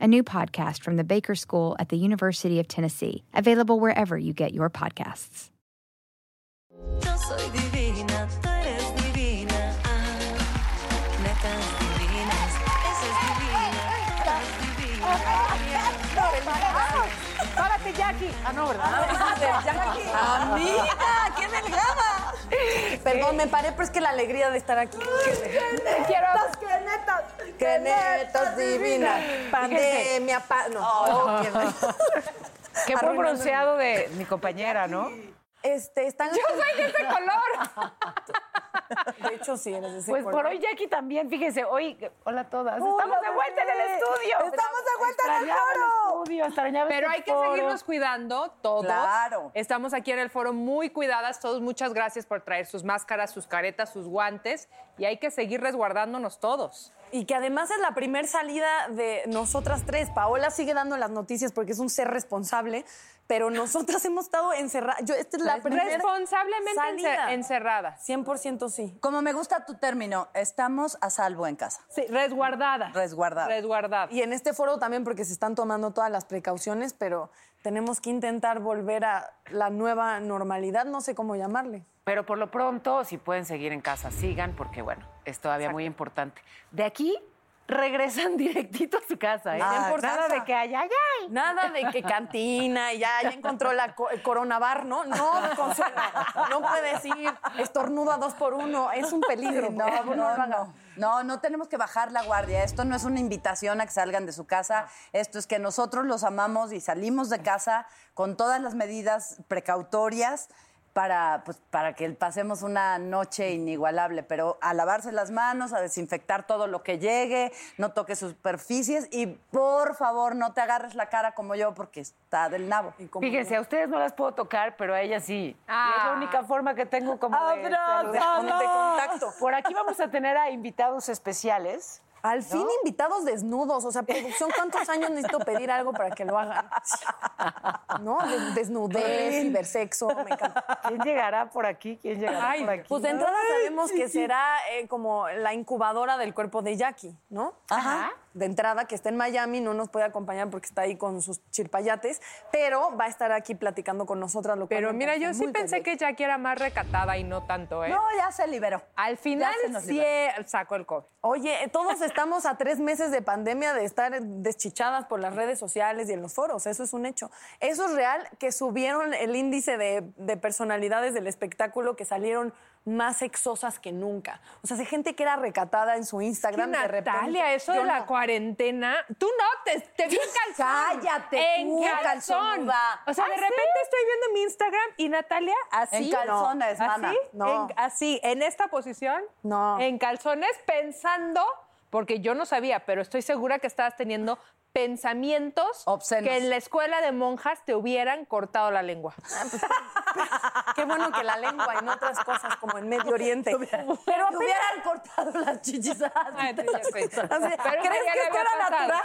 a new podcast from the Baker School at the University of Tennessee, available wherever you get your podcasts. Yo soy divina, tú eres divina. Ah, netas divinas, esa es divina, tú eres divina. ¡Párate, Jackie! Ah, no, ¿verdad? ¡Amiga! ¡Qué delgada! Perdón, me paré, pero es que la alegría de estar aquí. Quiero... ¡Qué netas! ¡Qué netas divinas! Pandemia, pa... No. oh, qué- Qué buen bronceado de mi compañera, ¿no? Este, están... ¡Yo soy de ese color! De hecho, sí, eres de ese Pues color. por hoy Jackie también, fíjense, hoy, hola a todas, Hola, estamos de vuelta en el estudio. Estamos de vuelta en el foro. estudio, extrañaba Pero este hay que foro. seguirnos cuidando todos. Claro. Estamos aquí en el foro muy cuidadas todos. Muchas gracias por traer sus máscaras, sus caretas, sus guantes. Y hay que seguir resguardándonos todos. Y que además es la primer salida de nosotras tres. Paola sigue dando las noticias porque es un ser responsable, pero nosotras hemos estado encerradas. Yo, esta es la primera Responsablemente salida. ence- encerradas. 100% sí. Como me gusta tu término, estamos a salvo en casa. Sí, resguardadas. Resguardadas. Resguardadas. Y en este foro también porque se están tomando todas las precauciones, pero tenemos que intentar volver a la nueva normalidad, no sé cómo llamarle. Pero por lo pronto, si pueden seguir en casa, sigan, porque bueno, es todavía muy importante. De aquí regresan directito a su casa, ¿eh? Ah, Nada de que allá, ay, ay. Nada de que cantina y ya, ya encontró la co- el coronavar, ¿no? No, Consuelo, no puedes ir, estornuda dos por uno, es un peligro. Sí, no, no, no. No, no tenemos que bajar la guardia. Esto no es una invitación a que salgan de su casa. Esto es que nosotros los amamos y salimos de casa con todas las medidas precautorias para, pues, para que pasemos una noche inigualable. Pero a lavarse las manos, a desinfectar todo lo que llegue, no toques superficies y por favor no te agarres la cara como yo porque está del nabo. Fíjense, a ustedes no las puedo tocar, pero a ella sí. Y es la única forma que tengo como de, de contacto. Por aquí vamos a tener a invitados especiales. Al fin invitados desnudos, o sea, producción, ¿cuántos años necesito pedir algo para que lo hagan? ¿No? De- desnudez, cibersexo, me encanta. ¿Quién llegará por aquí? ¿Quién llegará Ay, por aquí? Pues de entrada sabemos que será eh, como la incubadora del cuerpo de Jackie, ¿no? Ajá. De entrada, que está en Miami, no nos puede acompañar porque está ahí con sus chirpayates, pero va a estar aquí platicando con nosotras. Lo cual Pero mira, yo sí pensé que Jackie era más recatada y no tanto, ¿eh? No, ya se liberó. Al final sí eh, sacó el COVID. Oye, todos estamos a tres meses de pandemia de estar deschichadas por las redes sociales y en los foros. Eso es un hecho. Eso es real que subieron el índice de, de personalidades del espectáculo que salieron más sexosas que nunca. O sea, hay gente que era recatada en su Instagram de repente. Natalia, eso de la no. cuarentena, tú no, te, te vi en calzón. Cállate, en tú, calzón. O sea, de ¿Ah, repente estoy viendo mi Instagram y Natalia así. En calzones, ¿no? mana. Así, No. en- así, en esta posición, No. en calzones, pensando, porque yo no sabía, pero estoy segura que estabas teniendo pensamientos Obscenos. que en la escuela de monjas te hubieran cortado la lengua. Qué bueno que la lengua y no otras cosas como en Medio Oriente. Pero Te hubieran cortado las chichis. Ay. Así, Pero ¿Crees que esto era natural?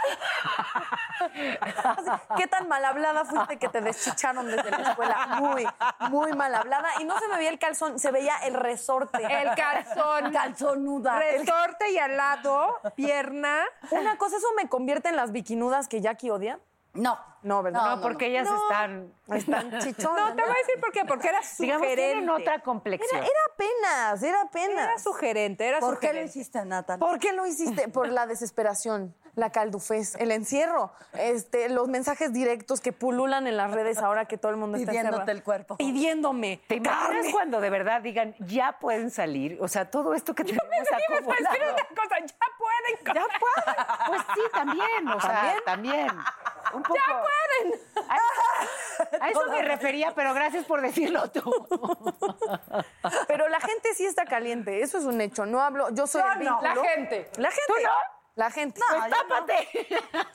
Así, ¿Qué tan mal hablada fuiste que te deschicharon desde la escuela? Muy, muy mal hablada. Y no se me veía el calzón, se veía el resorte. El calzón. Calzonuda. Resorte y al lado, pierna. Una cosa, ¿eso me convierte en las bikinudas que Jackie odia? No. No, ¿verdad? No, porque ellas están... Están chichonas. No, te voy a decir por qué, porque era Digamos, sugerente. tienen otra Era, complexión. era apenas, era apenas. Era sugerente, era ¿Por qué lo sugerente. hiciste, Natalia? ¿Por qué lo hiciste? Por la desesperación. La caldufez, el encierro, este, los mensajes directos que pululan en las redes ahora que todo el mundo está Pidiéndote encerrado. el cuerpo. Pidiéndome. ¿Te imaginas carne. cuando de verdad digan, ya pueden salir? O sea, todo esto que tenemos acumulado. una cosa, ya pueden. Ya pueden. Pues sí, también. O sea, también. Un poco. Ya pueden. A eso, a eso me refería, pero gracias por decirlo tú. Pero la gente sí está caliente, eso es un hecho. No hablo, yo soy Yo el no. La gente. La gente. ¿Tú no? La gente. No, Pues yo tápate.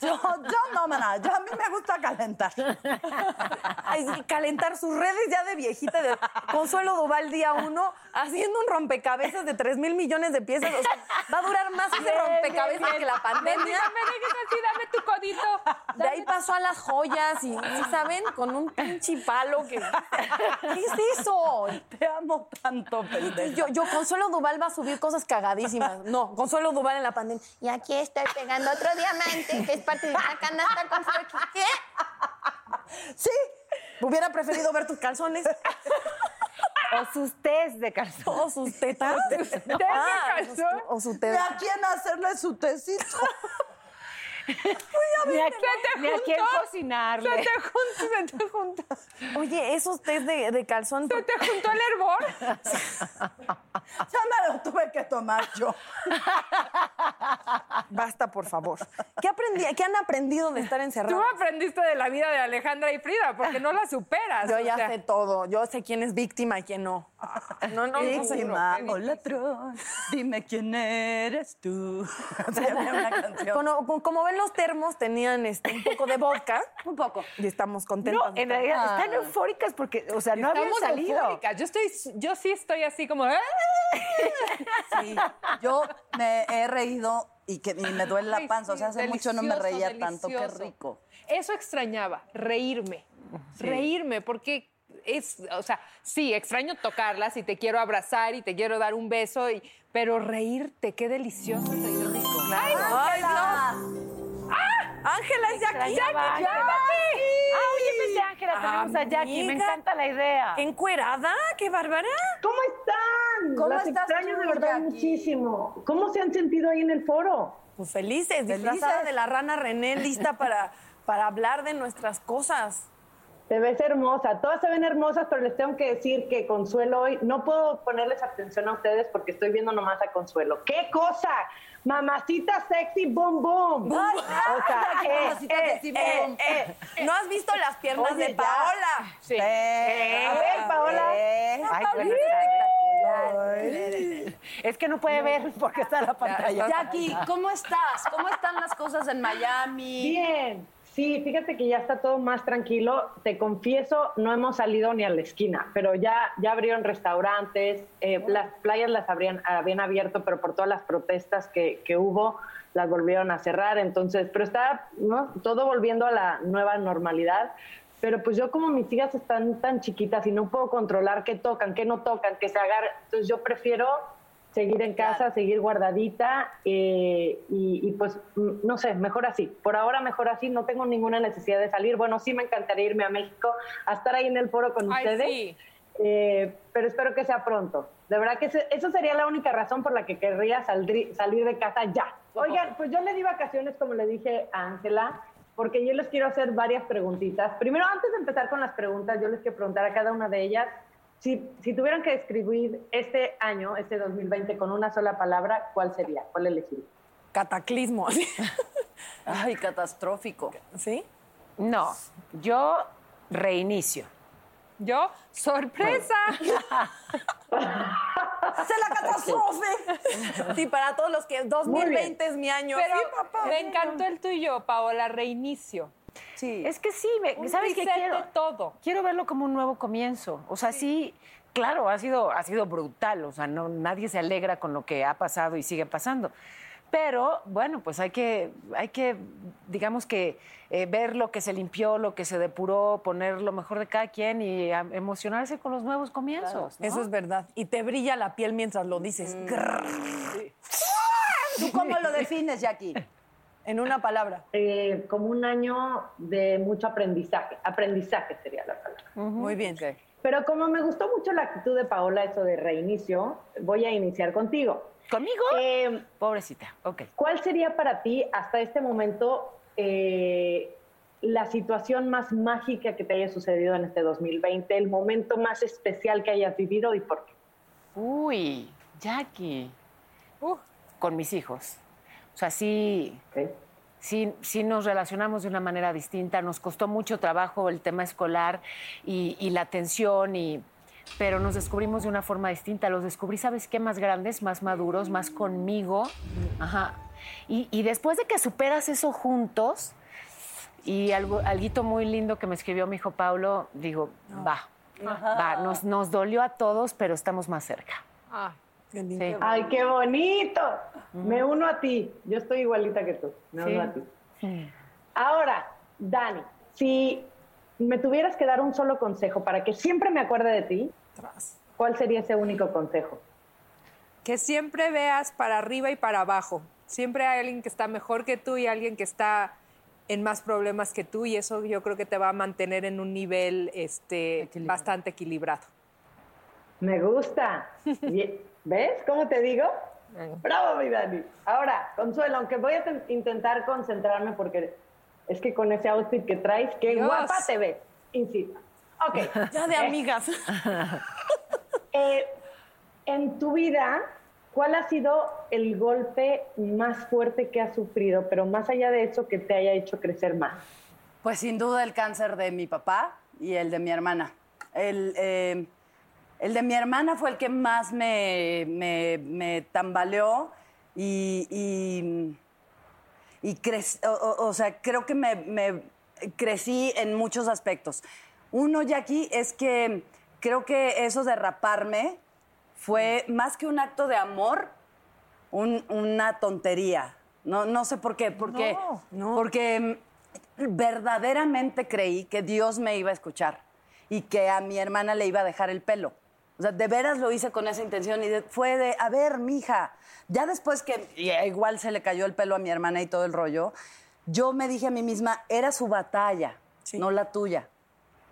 Yo, yo no, maná. Yo a mí me gusta calentar. Ay, calentar sus redes ya de viejita. De Consuelo Duval día uno haciendo un rompecabezas de 3 mil millones de piezas. O sea, va a durar más ese rompecabezas que la Ven, pandemia. dígame así, dame tu codito. De ahí pasó a las joyas y, ¿sí ¿saben? Con un pinche palo que... ¿Qué es eso? Te amo tanto, pendejo. Yo, yo, Consuelo Duval va a subir cosas cagadísimas. No, Consuelo Duval en la pandemia. Y aquí estoy pegando otro diamante que es parte de una canasta con flores. ¿Qué? Sí. Hubiera preferido ver tus calzones O sus test de calzón. o sus tetas. de Ah, calzón? O su ¿Y teta. a quién hacerle su tecito? Ni a, Se te ni a quién cocinarle. Se te juntó, se te juntó. Oye, esos test de, de calzón. Se te juntó el hervor. Ya me lo tuve que tomar yo. Basta, por favor. ¿Qué, aprendí, ¿Qué han aprendido de estar Tú encerrados? aprendiste de la vida de Alejandra y Frida porque no la superas. Yo o ya sea. sé todo. Yo sé quién es víctima y quién no. No, no, no sé. Víctima o dime quién eres tú. Una canción. Como ven los termos, tenían este, un poco de vodka. Un poco. Y estamos contentos. No, en realidad están eufóricas porque, o sea, no habían salido. eufóricas. Yo, estoy, yo sí estoy así como... "Ah". Sí, yo me he reído y que y me duele la Ay, panza. O sea, hace mucho no me delicioso, reía tanto. Qué rico. Eso extrañaba, reírme. Reírme, porque es, o sea, sí, extraño tocarlas y te quiero abrazar y te quiero dar un beso, y, pero reírte, qué delicioso reír rico. Ay, no. Ángela es Jackie. Extrañaba a Jackie, Ángela. Ah, oye, pensé, Ángela, tenemos a Jackie. Me encanta la idea. ¿Qué encuerada? ¡Qué bárbara! ¿Cómo están? ¿Cómo Las estás extraño tú, de verdad Jackie? muchísimo. ¿Cómo se han sentido ahí en el foro? Pues felices, disfrazada de la rana René, lista para, para hablar de nuestras cosas. Te ves hermosa. Todas se ven hermosas, pero les tengo que decir que Consuelo hoy, no puedo ponerles atención a ustedes porque estoy viendo nomás a Consuelo. ¡Qué cosa! Mamacita sexy, boom, boom. Ay, o sea, ay, eh, mamacita eh, sexy, eh, boom. eh. ¿No has visto las piernas Oye, de ya. Paola? Sí. Eh, A ver, Paola. eh. Ay, tardes. Es que no puede ver porque está la pantalla. Jackie, ¿cómo estás? ¿Cómo están las cosas en Miami? Bien. Sí, fíjate que ya está todo más tranquilo. Te confieso, no hemos salido ni a la esquina, pero ya, ya abrieron restaurantes, eh, las playas las habrían, habían abierto, pero por todas las protestas que, que hubo, las volvieron a cerrar. Entonces, pero está ¿no? todo volviendo a la nueva normalidad. Pero pues yo como mis hijas están tan chiquitas y no puedo controlar qué tocan, qué no tocan, qué se agarran, entonces yo prefiero seguir en casa, seguir guardadita eh, y, y, pues mm, no sé, mejor así. Por ahora mejor así, no tengo ninguna necesidad de salir. Bueno, sí me encantaría irme a México a estar ahí en el foro con Ay, ustedes, sí. eh, pero espero que sea pronto. De verdad que eso sería la única razón por la que querría saldri- salir de casa ya. Oigan, pues yo le di vacaciones, como le dije a Ángela, porque yo les quiero hacer varias preguntitas. Primero, antes de empezar con las preguntas, yo les quiero preguntar a cada una de ellas si, si tuvieran que describir este año, este 2020, con una sola palabra, ¿cuál sería? ¿Cuál elegiría? Cataclismo. Ay, catastrófico. ¿Sí? No, yo reinicio. Yo, sorpresa. ¡Hace la catástrofe! Sí, para todos los que 2020 es mi año. Pero Sí, papá. me encantó el tuyo, Paola, reinicio. Sí. Es que sí, me- Un ¿sabes qué quiero? todo. Quiero verlo como un nuevo comienzo. O sea, sí, claro, ha sido, ha sido brutal. O sea, no, nadie se alegra con lo que ha pasado y sigue pasando. Pero, bueno, pues hay que, hay que digamos que, eh, ver lo que se limpió, lo que se depuró, poner lo mejor de cada quien y a- emocionarse con los nuevos comienzos. ¿no? Eso es verdad. Y te brilla la piel mientras lo dices. Grrr. ¿Tú cómo lo defines, Jackie? En una palabra. Eh, como un año de mucho aprendizaje. Aprendizaje sería la palabra. Muy bien. Pero como me gustó mucho la actitud de Paola, eso de reinicio, voy a iniciar contigo. ¿Conmigo? Eh, Pobrecita, ok. ¿Cuál sería para ti hasta este momento eh, la situación más mágica que te haya sucedido en este 2020, el momento más especial que hayas vivido y por qué? Uy, Jackie. Con mis hijos. O sea, sí, sí, sí nos relacionamos de una manera distinta. Nos costó mucho trabajo el tema escolar y, y la atención, y, pero nos descubrimos de una forma distinta. Los descubrí, ¿sabes qué? Más grandes, más maduros, más conmigo. Ajá. Y, y después de que superas eso juntos, y algo, alguito muy lindo que me escribió mi hijo Paulo, digo, va, va, nos, nos dolió a todos, pero estamos más cerca. Ah, Sí. ¡Ay, qué bonito! Me uno a ti. Yo estoy igualita que tú. Me Sí. uno a ti. Ahora, Dani, si me tuvieras que dar un solo consejo para que siempre me acuerde de ti, ¿cuál sería ese único consejo? que siempre veas para arriba y para abajo. Siempre hay alguien que está mejor que tú y alguien que está en más problemas que tú y eso yo creo que te va a mantener en un nivel este, bastante equilibrado. Me gusta. ¿Ves cómo te digo? Bravo, mi Dani. Ahora, Consuelo, aunque voy a ten- intentar concentrarme porque es que con ese outfit que traes, qué Dios. guapa te ves. Insisto. Ok. Ya de Eh, amigas. eh, en tu vida, ¿cuál ha sido el golpe más fuerte que has sufrido, pero más allá de eso, que te haya hecho crecer más? Pues sin duda el cáncer de mi papá y el de mi hermana. El, eh, el de mi hermana fue el que más me, me- me tambaleó y, y, y o, sea, creo que me, me crecí en muchos aspectos. Uno, Jackie, es que creo que eso de raparme fue más que un acto de amor, un- una tontería. No, no sé por qué, porque, porque mm, verdaderamente creí que Dios me iba a escuchar y que a mi hermana le iba a dejar el pelo. O sea, de veras lo hice con esa intención y de- fue de, a ver, mija, ya después que eh, igual se le cayó el pelo a mi hermana y todo el rollo, yo me dije a mí misma, era su batalla, no la tuya.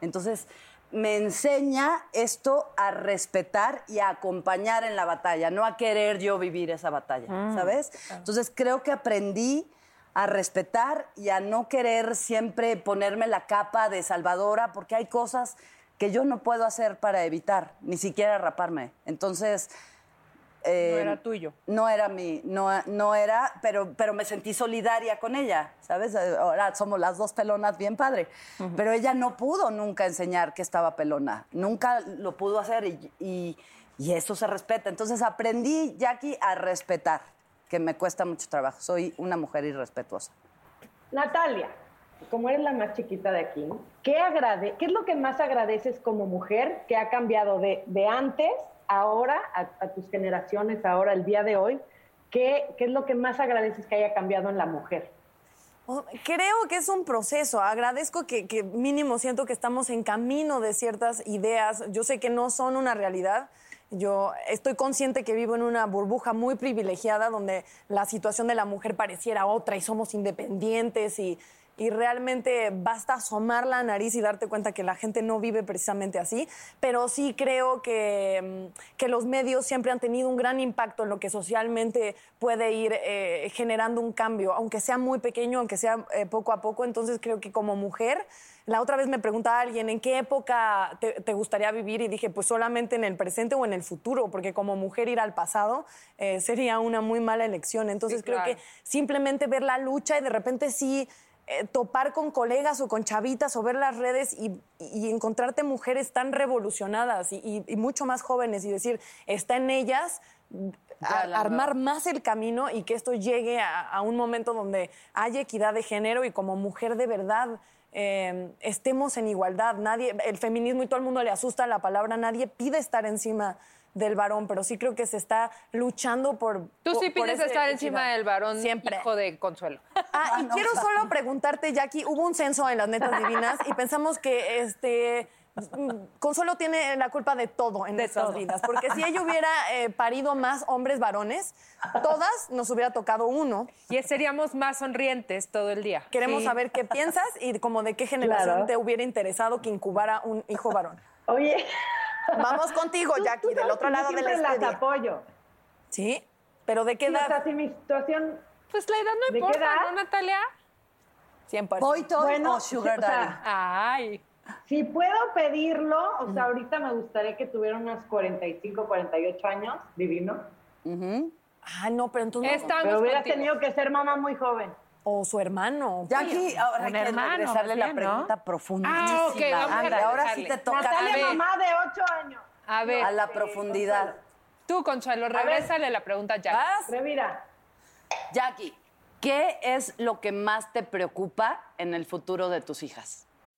Entonces, me enseña esto a respetar y a acompañar en la batalla, no a querer yo vivir esa batalla, ¿sabes? Entonces, creo que aprendí a respetar y a no querer siempre ponerme la capa de salvadora, porque hay cosas que yo no puedo hacer para evitar, ni siquiera raparme. Entonces... eh, No era tuyo. no era mi, no, no era, pero, pero me sentí solidaria con ella, ¿sabes? Ahora somos las dos pelonas bien padre. Pero ella no pudo nunca enseñar que estaba pelona. Nunca lo pudo hacer y, y- y eso se respeta. Entonces aprendí, Jackie, a respetar, que me cuesta mucho trabajo. Soy una mujer irrespetuosa. Natalia, como eres la más chiquita de aquí, ¿qué, agrade ¿qué es lo que más agradeces como mujer que ha cambiado de, de antes, ahora, a, a tus generaciones, ahora, el día de hoy? ¿Qué, ¿Qué es lo que más agradeces que haya cambiado en la mujer? Oh, Creo que es un proceso. Agradezco que, que mínimo siento que estamos en camino de ciertas ideas. Yo sé que no son una realidad. Yo estoy consciente que vivo en una burbuja muy privilegiada donde la situación de la mujer pareciera otra y somos independientes y, y realmente basta asomar la nariz y darte cuenta que la gente no vive precisamente así. Pero sí creo que, mm, que los medios siempre han tenido un gran impacto en lo que socialmente puede ir eh, generando un cambio, aunque sea muy pequeño, aunque sea eh, poco a poco. Entonces creo que como mujer, la otra vez me preguntaba alguien, ¿en qué época te, te gustaría vivir? Y dije, pues solamente en el presente o en el futuro, porque como mujer ir al pasado eh, sería una muy mala elección. Entonces Sí, creo claro. que simplemente ver la lucha y de repente sí eh, topar con colegas o con chavitas o ver las redes y, y encontrarte mujeres tan revolucionadas y, y- y mucho más jóvenes y decir, está en ellas a- armar más el camino y que esto llegue a, a un momento donde haya equidad de género y como mujer de verdad eh, estemos en igualdad. Nadie, el feminismo y todo el mundo le asusta la palabra, nadie pide estar encima del varón, pero sí creo que se está luchando por... Tú sí por pides esa estar encima del varón, Siempre. hijo de Consuelo. Ah, y quiero solo preguntarte, Jackie, hubo un censo en las netas divinas y pensamos que este mm, Consuelo tiene la culpa de todo en nuestras vidas, porque si ella hubiera eh, parido más hombres varones, todas nos hubiera tocado uno. Y seríamos más sonrientes todo el día. Queremos Sí. saber qué piensas y como de qué generación Claro. te hubiera interesado que incubara un hijo varón. Oye. Vamos contigo, Jackie, del otro lado de la siempre las apoyo. ¿Sí? ¿Pero de qué Sí, o sea, edad? si mi situación... Pues la edad no ¿De qué importa, edad? ¿no, Natalia? 100%. ¿Boy toy Bueno, o sugar o sea, daddy? Ay. Si puedo pedirlo, o sea, ahorita me gustaría que tuviera unos 45, 48 años, divino. Ujú. Ah, no, pero entonces... no. Estamos Pero hubieras contigo. tenido que ser mamá muy joven. O su hermano. Jackie, ahora hay un que hermano, regresarle la pregunta profunda. Ah, ok, vamos a Ándale, ahora sí te toca Natalia, a ver. mamá de 8 años. A ver, a la profundidad. tú, Consuelo, regrésale la pregunta ya. ¿Vas? Revira. Jackie, ¿qué es lo que más te preocupa en el futuro de tus hijas?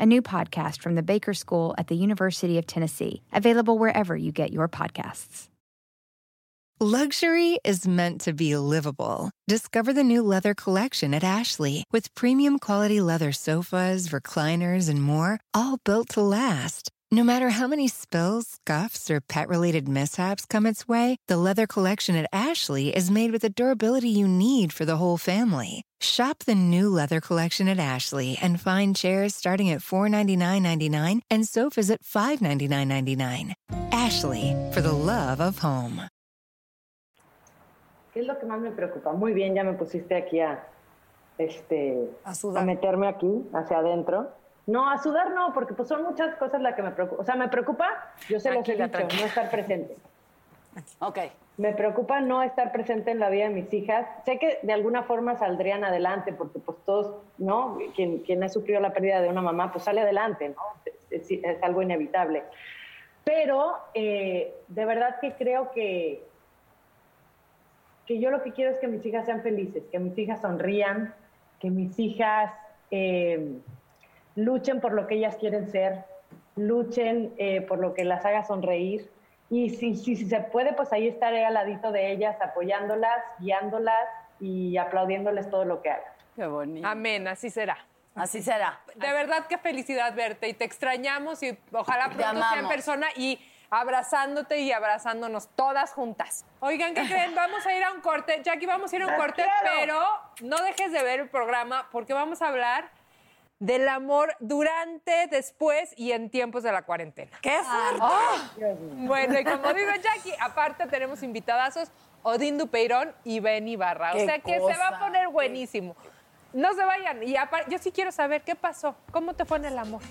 a new podcast from the Baker School at the University of Tennessee, available wherever you get your podcasts. Luxury is meant to be livable. Discover the new leather collection at Ashley with premium quality leather sofas, recliners, and more, all built to last. No matter how many spills, scuffs, or pet related mishaps come its way, the leather collection at Ashley is made with the durability you need for the whole family. Shop the new leather collection at Ashley and find chairs starting at $499.99 and sofas at $599.99. Ashley, for the love of home. ¿Qué es lo que más me preocupa? Muy bien, ya me pusiste aquí a, este, A sudar. meterme aquí, hacia adentro. No, a sudar no, porque pues son muchas cosas las que me preocupan. O sea, me preocupa, yo se los he dicho, tranquila. no estar presente. Ok. Me preocupa no estar presente en la vida de mis hijas. Sé que de alguna forma saldrían adelante, porque pues todos, ¿no? Quien, quien ha sufrido la pérdida de una mamá, pues sale adelante, ¿no? Es, es- es algo inevitable. Pero eh, de verdad que creo que, que yo lo que quiero es que mis hijas sean felices, que mis hijas sonrían, que mis hijas eh, luchen por lo que ellas quieren ser, luchen eh, por lo que las haga sonreír. Y si, si, si se puede, pues ahí estaré al ladito de ellas, apoyándolas, guiándolas y aplaudiéndoles todo lo que hagan. Qué bonito. Amén, así será. Así será. De verdad, qué felicidad verte y te extrañamos y ojalá pronto sea en persona y abrazándote y abrazándonos todas juntas. Oigan, ¿qué creen? Vamos a ir a un corte. Jackie, vamos a ir a un ¡Las corte, pero no dejes de ver el programa porque vamos a hablar del amor durante, después y en tiempos de la cuarentena. ¡Qué fuerte! Bueno, y como digo Jackie, aparte tenemos invitadazos Odín Dupeirón y Benny Barra. O ¡Qué sea que se va a poner buenísimo. No se vayan. Y yo sí quiero saber qué pasó. ¿Cómo te fue en el amor?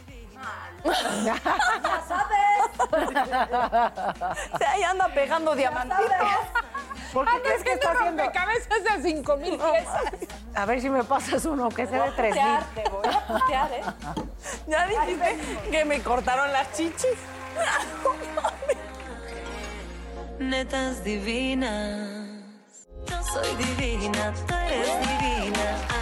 Se ahí anda pegando diamantitos. ¿Por qué crees que está haciendo? cabezas de 5 mil pesos. A ver si me pasas uno, que sea de tres mil. Te voy a putear, ¿eh? Ya dijiste que me cortaron las chichis. Netas divinas. Yo soy divina, tú eres divina.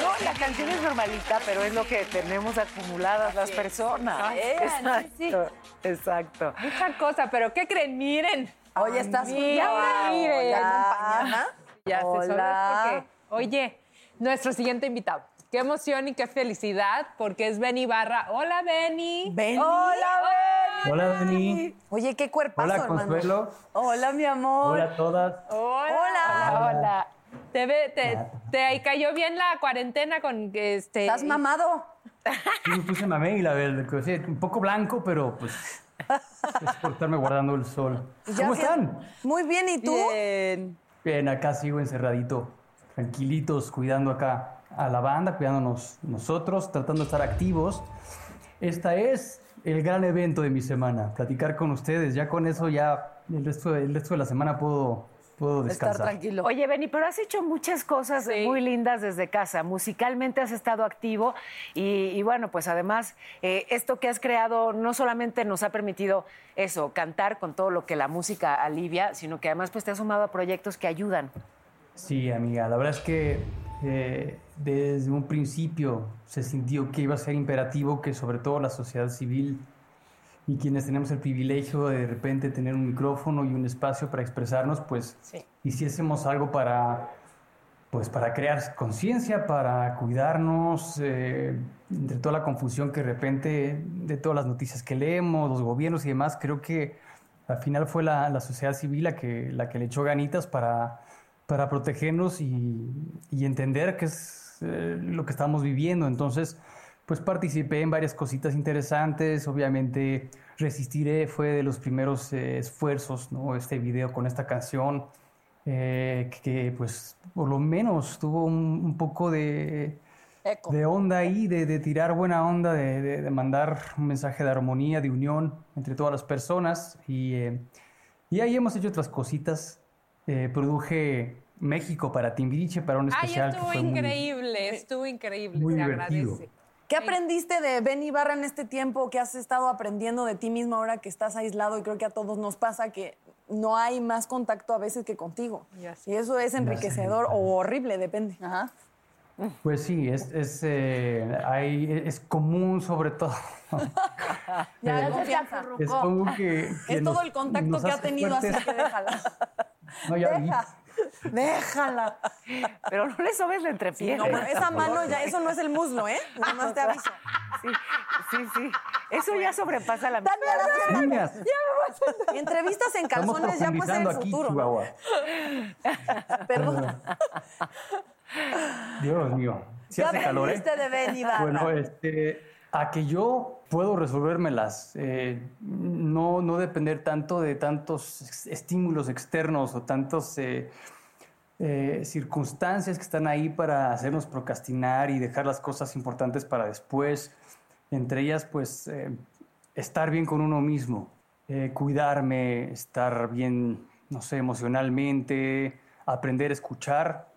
No, la canción es normalita, pero es lo que tenemos acumuladas las personas. Exacto, exacto. Mucha cosa, pero ¿qué creen? Miren. Oye, estás Mira, miren. Hola. Ya se Hola. oye, nuestro siguiente invitado. Qué emoción y qué felicidad, porque es Benny Barra. Hola, Benny. Benny. Hola, Benny. Hola, Dani. Oye, qué cuerpazo, Hola, hermano. Consuelo. Hola, mi amor. Hola a todas. Hola. Hola. Hola. ¿Te, ve- te, te cayó bien la cuarentena con este. ¿Estás mamado? Sí, me puse mamé y la verdad, que, sí, un poco blanco, pero pues es por estarme guardando el sol. ¿Cómo están? Muy bien, ¿y tú? Bien. Bien, acá sigo encerradito, tranquilitos, cuidando acá a la banda, cuidándonos nosotros, tratando de estar activos. Esta es el gran evento de mi semana, platicar con ustedes. Ya con eso, ya el resto, el resto de la semana puedo, puedo Estar descansar. tranquilo. Oye, Benny, pero has hecho muchas cosas Sí. muy lindas desde casa. Musicalmente has estado activo y, y bueno, pues además eh, esto que has creado no solamente nos ha permitido eso, cantar con todo lo que la música alivia, sino que además pues te has sumado a proyectos que ayudan. Sí, amiga, la verdad es que eh, desde un principio se sintió que iba a ser imperativo que sobre todo la sociedad civil y quienes tenemos el privilegio de de repente tener un micrófono y un espacio para expresarnos, pues hiciésemos algo para, pues, para crear conciencia, para cuidarnos, eh, entre toda la confusión que de repente, de todas las noticias que leemos, los gobiernos y demás, creo que al final fue la, la sociedad civil la que, la que le echó ganitas para, para protegernos y, y entender qué es eh, lo que estamos viviendo. Entonces, pues participé en varias cositas interesantes. Obviamente, Resistiré fue de los primeros eh, esfuerzos, ¿no? Este video con esta canción, eh, que pues por lo menos tuvo un, un poco de, de onda ahí, de, de tirar buena onda, de, de- de mandar un mensaje de armonía, de unión entre todas las personas. Y, eh, y ahí hemos hecho otras cositas. Eh, produje México para Timbiriche, para un Ay, especial. que estuvo fue muy- increíble, estuvo increíble, muy se divertido. agradece. ¿Qué aprendiste de Ben Ibarra en este tiempo que has estado aprendiendo de ti mismo ahora que estás aislado? Y creo que a todos nos pasa que no hay más contacto a veces que contigo. Y eso es enriquecedor o horrible, depende. Pues sí, es, es, eh, hay- es común sobre todo. Ya, Eh, confianza. es común que, que Es todo el contacto que ha tenido, así fuertes. que déjala. No, ya vi. Déjala. Pero no le sobes la Sí, entrepierna. no, pero esa mano ya, eso no es el muslo, ¿eh? Nada más te aviso. Sí, sí, sí. Eso ya sobrepasa la Niñas, Y entrevistas en calzones ya puede ser el aquí, futuro. ¿no? Chihuahua. Perdón. Dios mío. Si ¿Qué hace calor, ¿eh? de Ben Ibarra? Bueno, este, a que yo puedo resolvérmelas, eh, no, no depender tanto de tantos estímulos externos o tantos eh, eh, circunstancias que están ahí para hacernos procrastinar y dejar las cosas importantes para después. Entre ellas, pues, eh, estar bien con uno mismo, eh, cuidarme, estar bien, no sé, emocionalmente, aprender a escuchar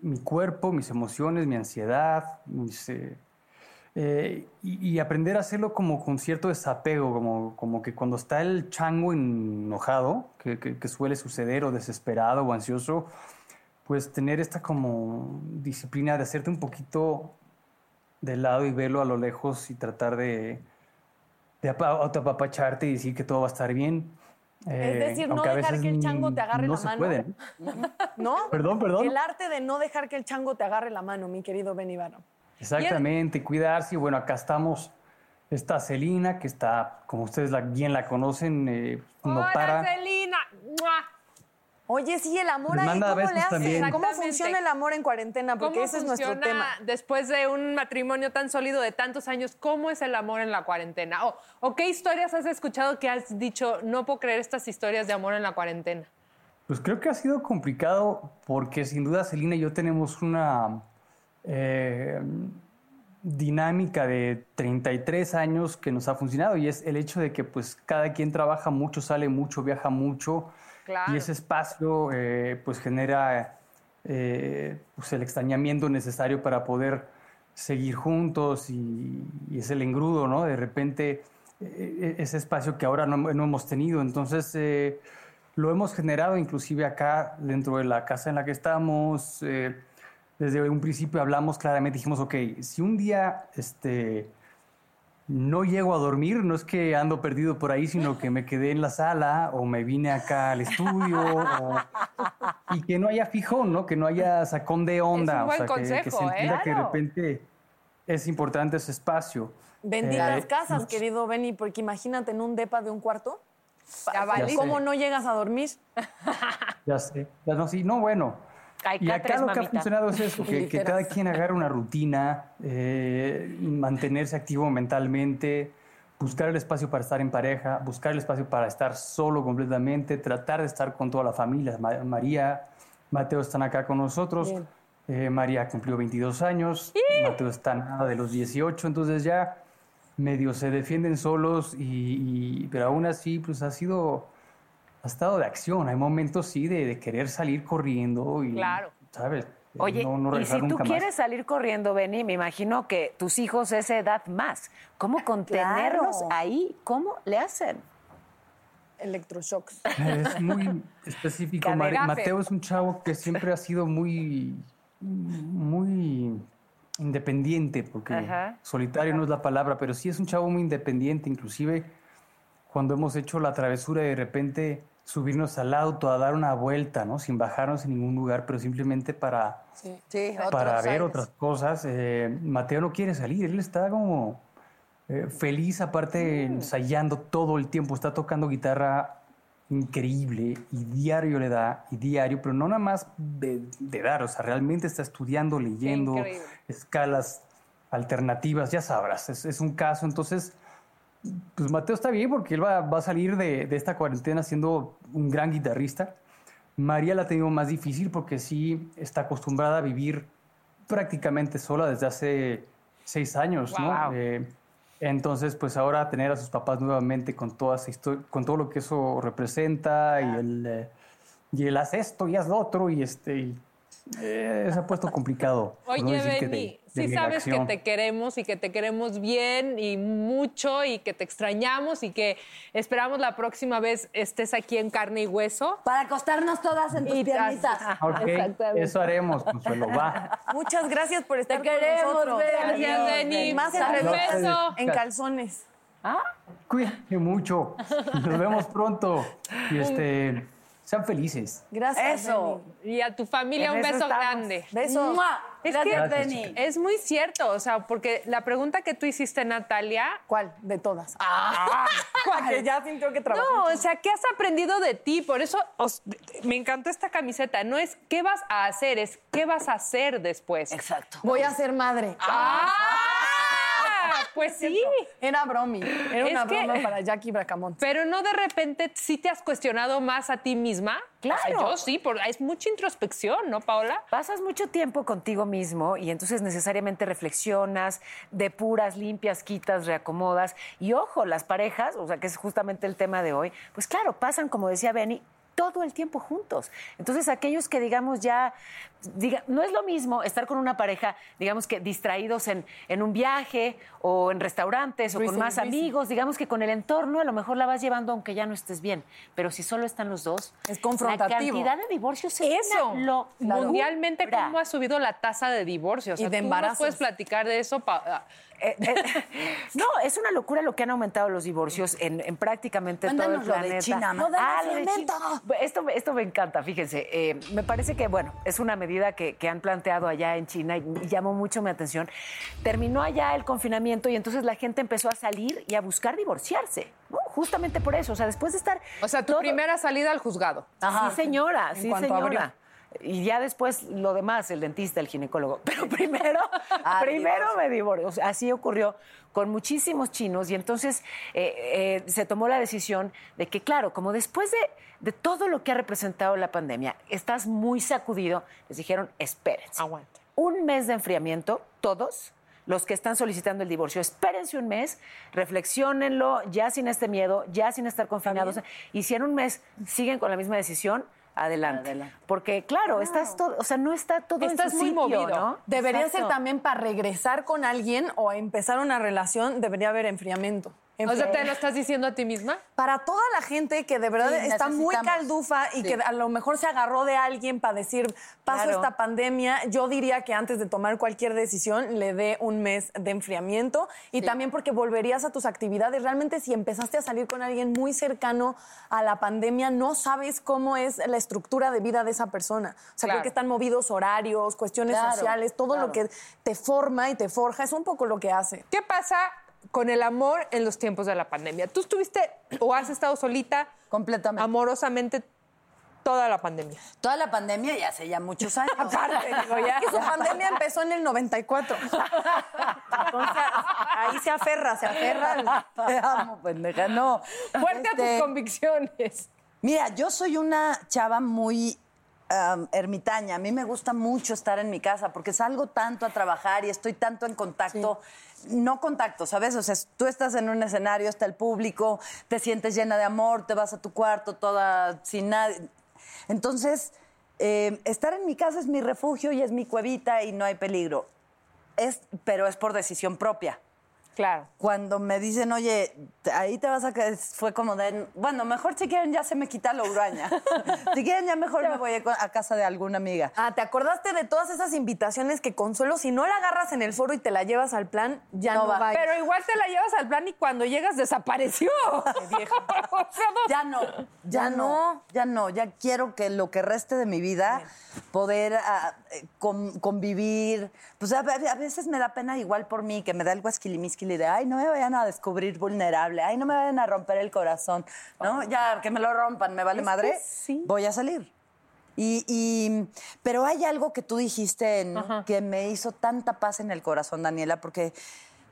mi cuerpo, mis emociones, mi ansiedad, mis, eh, eh, y, y aprender a hacerlo como con cierto desapego, como, como que cuando está el chango enojado, que, que- que suele suceder, o desesperado o ansioso, pues tener esta como disciplina de hacerte un poquito de lado y verlo a lo lejos y tratar de, de apa- autoapapacharte y decir que todo va a estar bien. Eh, Es decir, no dejar que el chango te agarre no la se mano. puede. ¿No? Perdón, perdón. El arte de no dejar que el chango te agarre la mano, mi querido Ben Ibarra. Exactamente, cuidarse. Y bueno, acá estamos. Esta Celina, que está, como ustedes la- bien la conocen, eh, no Hola, para. Celina. ¡Mua! Oye, sí, el amor Les ahí, manda ¿cómo besos le haces? también. ¿Cómo funciona el amor en cuarentena? Porque ¿Cómo ese es nuestro funciona tema. después de un matrimonio tan sólido de tantos años? ¿Cómo es el amor en la cuarentena? O, ¿O qué historias has escuchado que has dicho, no puedo creer estas historias de amor en la cuarentena? Pues creo que ha sido complicado porque sin duda Celina y yo tenemos una eh, dinámica de 33 años que nos ha funcionado y es el hecho de que pues cada quien trabaja mucho, sale mucho, viaja mucho Claro. y ese espacio eh, pues genera eh, pues, el extrañamiento necesario para poder seguir juntos y, y es el engrudo, ¿no? De repente eh, ese espacio que ahora no, no hemos tenido. Entonces, lo hemos generado inclusive acá dentro de la casa en la que estamos. Eh, desde un principio hablamos claramente, dijimos, ok, si un día este, no llego a dormir, no es que ando perdido por ahí, sino que me quedé en la sala o me vine acá al estudio o- y que no haya fijón, ¿no? Que no haya sacón de onda. buen o sea, que- que, consejo, se ¿eh? entienda que de Claro. repente es importante ese espacio. Benditas Eh, casas, querido Benny, porque imagínate en un depa de un cuarto. Ya. ¿Cómo no llegas a dormir? Ya sé. Ya no, sí, no, bueno. Hay Y acá lo que ha funcionado es eso, que, cada quien agarre una rutina, eh, mantenerse activo mentalmente, buscar el espacio para estar en pareja, buscar el espacio para estar solo completamente, tratar de estar con toda la familia. Ma- María, Mateo están acá con nosotros. Eh, María cumplió 22 años, Mateo está nada de los 18, entonces ya medio se defienden solos, y, y- pero aún así pues ha sido ha estado de acción. Hay momentos, sí, de, de querer salir corriendo y, Claro. ¿sabes? Oye, no, no y si tú más. quieres salir corriendo, Benny, me imagino que tus hijos esa edad más. ¿Cómo contenerlos Claro. ahí? ¿Cómo le hacen? Electroshocks. Es muy específico. Mare- Gafe. Mateo es un chavo que siempre ha sido muy, muy independiente, porque Ajá. solitario no es la palabra, pero sí es un chavo muy independiente, inclusive cuando hemos hecho la travesura y de repente subirnos al auto a dar una vuelta, ¿no? Sin bajarnos en ningún lugar, pero simplemente para, Sí, para ver aires. otras cosas. Eh, Mateo no quiere salir, él está como eh, feliz, aparte ensayando todo el tiempo, está tocando guitarra increíble y diario le da, y diario, pero no nada más de, de dar, o sea, realmente está estudiando, leyendo increíble. escalas alternativas, ya sabrás, es, es un caso, entonces, pues Mateo está bien porque él va, va a salir de, de esta cuarentena siendo un gran guitarrista. María la ha tenido más difícil porque sí está acostumbrada a vivir prácticamente sola desde hace seis años, Wow. ¿no? Eh, entonces, pues ahora tener a sus papás nuevamente con, toda esa con todo lo que eso representa y el, eh, y el haz esto y haz lo otro y este... y, eh, se ha puesto complicado. no Oye, de- Benny, sí sabes que te queremos y que te queremos bien y mucho y que te extrañamos y que esperamos la próxima vez estés aquí en carne y hueso. Para acostarnos todas en tus Y- piernitas. Ok, Exactamente. eso haremos, Consuelo, va. Muchas gracias por estar Te con queremos, nosotros. Gracias, Benny. Más beso. en calzones. Cuídate mucho. Nos vemos pronto. Y este, sean felices. Gracias. Eso. Y a tu familia En un eso beso estamos. grande. Benny. Besos. ¡Mua! Es Gracias, que Benny. es muy cierto, o sea, porque la pregunta que tú hiciste, Natalia, ¿Cuál? De todas. Ah, que ya sintió que trabajó. No, o sea, ¿qué has aprendido de ti? Por eso os- me encantó esta camiseta. No es qué vas a hacer, es qué vas a hacer después. Exacto. Voy a ser madre. ¡Ah! Pues sí. Era bromi. Era Es una que- broma para Jackie Bracamonte. Pero no de repente sí te has cuestionado más a ti misma. Claro. O sea, yo sí, por, es mucha introspección, ¿no, Paola? Pasas mucho tiempo contigo mismo y entonces necesariamente reflexionas, depuras, limpias, quitas, reacomodas. Y ojo, las parejas, o sea, que es justamente el tema de hoy, pues claro, pasan, como decía Benny, todo el tiempo juntos. Entonces, aquellos que digamos ya, diga, no es lo mismo estar con una pareja, digamos que distraídos en, en un viaje o en restaurantes o con más amigos, digamos que con el entorno a lo mejor la vas llevando aunque ya no estés bien, pero si solo están los dos, Es confrontativo. La cantidad de divorcios es Eso. una lo- Mundialmente. ¿cómo ha subido la tasa de divorcios? O Y de ¿tú nos embarazos. puedes platicar de eso, Pa- ah, Eh, eh, no, es una locura lo que han aumentado los divorcios en, en prácticamente todo el de planeta. China. No Ah, de. China. Esto, me- esto me encanta, fíjense. Eh, me parece que, bueno, es una medida que, que han planteado allá en China y, y llamó mucho mi atención. Terminó allá el confinamiento y entonces la gente empezó a salir y a buscar divorciarse. ¿no? Justamente por eso. O sea, después de estar. O sea, tu todo- primera salida al juzgado. Sí, señora, En sí, cuanto señora. abrió. Y ya después lo demás, el dentista, el ginecólogo. Pero primero, Ah, primero me divorcio. Así ocurrió con muchísimos chinos y entonces eh, eh, se tomó la decisión de que, claro, como después de, de todo lo que ha representado la pandemia, estás muy sacudido, les dijeron, espérense. Aguante. Un mes de enfriamiento, todos. Los que están solicitando el divorcio, espérense un mes, reflexionenlo, ya sin este miedo, ya sin estar confinados. Y si en un mes siguen con la misma decisión, adelante. Adelante. Porque, claro, estás todo, o sea, no está todo Estás en su muy sitio, movido. ¿no? Debería Exacto. ser también para regresar con alguien o empezar una relación, debería haber enfriamiento. O sea, ¿te lo estás diciendo a ti misma? Para toda la gente que de verdad Sí, está muy caldufa y Sí. que a lo mejor se agarró de alguien para decir, paso Claro. esta pandemia, yo diría que antes de tomar cualquier decisión le dé un mes de enfriamiento y también porque volverías a tus actividades. Realmente si empezaste a salir con alguien muy cercano a la pandemia, no sabes cómo es la estructura de vida de esa persona. O sea, Claro. creo que están movidos horarios, cuestiones Claro, sociales, todo claro. lo que te forma y te forja, es un poco lo que hace. ¿Qué pasa con el amor en los tiempos de la pandemia? ¿Tú estuviste o has estado solita Completamente. amorosamente toda la pandemia? Toda la pandemia y hace ya muchos años. Es que su pandemia empezó en el 94. Entonces, ahí se aferra, se aferra. al- Te amo, pendeja. No. Fuerte a Este, tus convicciones. Mira, yo soy una chava muy ermitaña. A mí me gusta mucho estar en mi casa porque salgo tanto a trabajar y estoy tanto en contacto. No contacto, ¿sabes? O sea, tú estás en un escenario, está el público, te sientes llena de amor, te vas a tu cuarto toda sin nadie. Entonces, eh, estar en mi casa es mi refugio y es mi cuevita y no hay peligro. Es, pero es por decisión propia. Claro. Cuando me dicen, oye, ahí te vas a quedar, fue como de, bueno, mejor si quieren ya se me quita la uraña. si quieren ya mejor me voy a a casa de alguna amiga. Ah, ¿te acordaste de todas esas invitaciones que Consuelo, si no la agarras en el foro y te la llevas al plan, ya no, va. a ir? Pero igual te la llevas al plan y cuando llegas desapareció. No- Ya no, ya no, ya no, ya quiero que lo que reste de mi vida poder ah, eh, con- convivir. Pues a, a veces me da pena igual por mí, que me da el guasquilimisquili de, ay, no me vayan a descubrir vulnerable, ay, no me vayan a romper el corazón, ¿no? Ya, que me lo rompan, me vale madre, voy a salir. Y, y- pero hay algo que tú dijiste que me hizo tanta paz en el corazón, Daniela, porque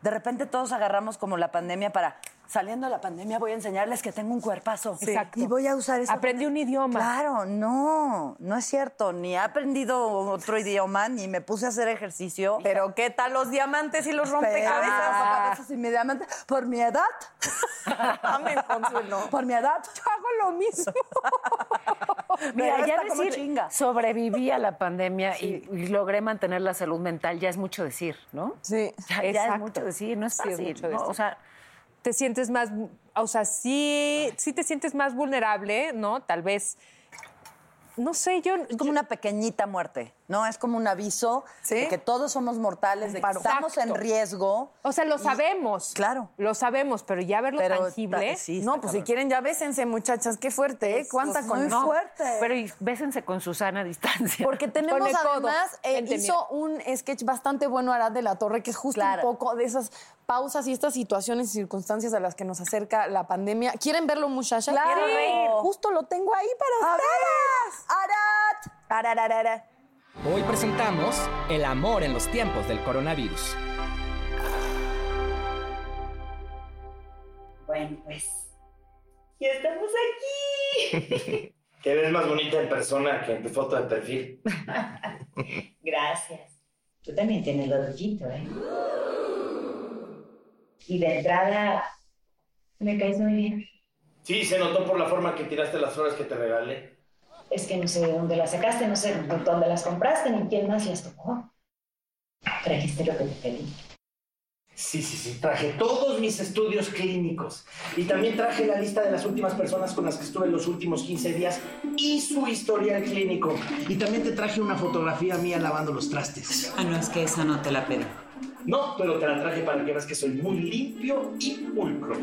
de repente todos agarramos como la pandemia para, saliendo de la pandemia voy a enseñarles que tengo un cuerpazo. Exacto. Y voy a usar eso. Aprendí un idioma. Claro, no, no es cierto. Ni he aprendido otro idioma, ni me puse a hacer ejercicio. Pero ¿qué tal los diamantes y los rompecabezas? rompecabezas y mi diamante, por mi edad. Amén, Consuelo. Por mi edad. Yo hago lo mismo. Mira, ya decir chinga. sobreviví a la pandemia y, y logré mantener la salud mental ya es mucho decir, ¿no? Sí. Ya, ya es mucho decir, no es Sí, es fácil. mucho ¿no? decir. O sea, te sientes más, o sea, sí, sí te sientes más vulnerable, ¿no? Tal vez, no sé, yo... Es como una pequeñita muerte, ¿no? Es como un aviso ¿Sí? de que todos somos mortales, de que estamos en riesgo. O sea, lo sabemos. Claro. Lo sabemos, pero ya verlo Pero tangible... ta- sí, No, pues si quieren ya bésense, muchachas. Qué fuerte, ¿eh? ¿Cuánta muy con No. fuerte. Pero y bésense con Susana a distancia. Porque tenemos además, eh, hizo un sketch bastante bueno Arad de la Torre, que es justo Claro. un poco de esas pausas y estas situaciones y circunstancias a las que nos acerca la pandemia. ¿Quieren verlo, muchachas? Claro. Justo lo tengo ahí para ¡A ustedes. ver! ¡Arat! Arararara. Hoy presentamos El amor en los tiempos del coronavirus. Bueno, pues. Ya estamos aquí. Te ves más bonita en persona que en tu foto de perfil. Gracias. Tú también tienes lo tuyo, ¿eh? Y de entrada, me caes muy bien. Sí, se notó por la forma que tiraste las flores que te regalé. Es que no sé de dónde las sacaste, no sé dónde las compraste, ni quién más las tocó. Trajiste lo que te pedí. Sí, sí, sí. Traje todos mis estudios clínicos. Y también traje la lista de las últimas personas con las que estuve en los últimos 15 días y su historial clínico. Y también te traje una fotografía mía lavando los trastes. Ah, no, es que esa no te la pedí. No, pero te la traje para que veas que soy muy limpio y pulcro.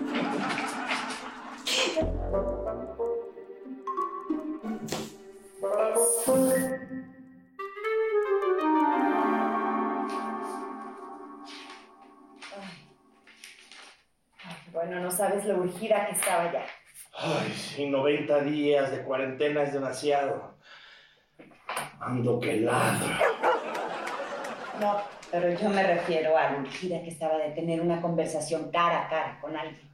Bueno, no sabes lo urgida que estaba ya. Ay, sí, 90 días de cuarentena es demasiado. Ando que ladro. No, pero yo me refiero a lo urgida que estaba de tener una conversación cara a cara con alguien.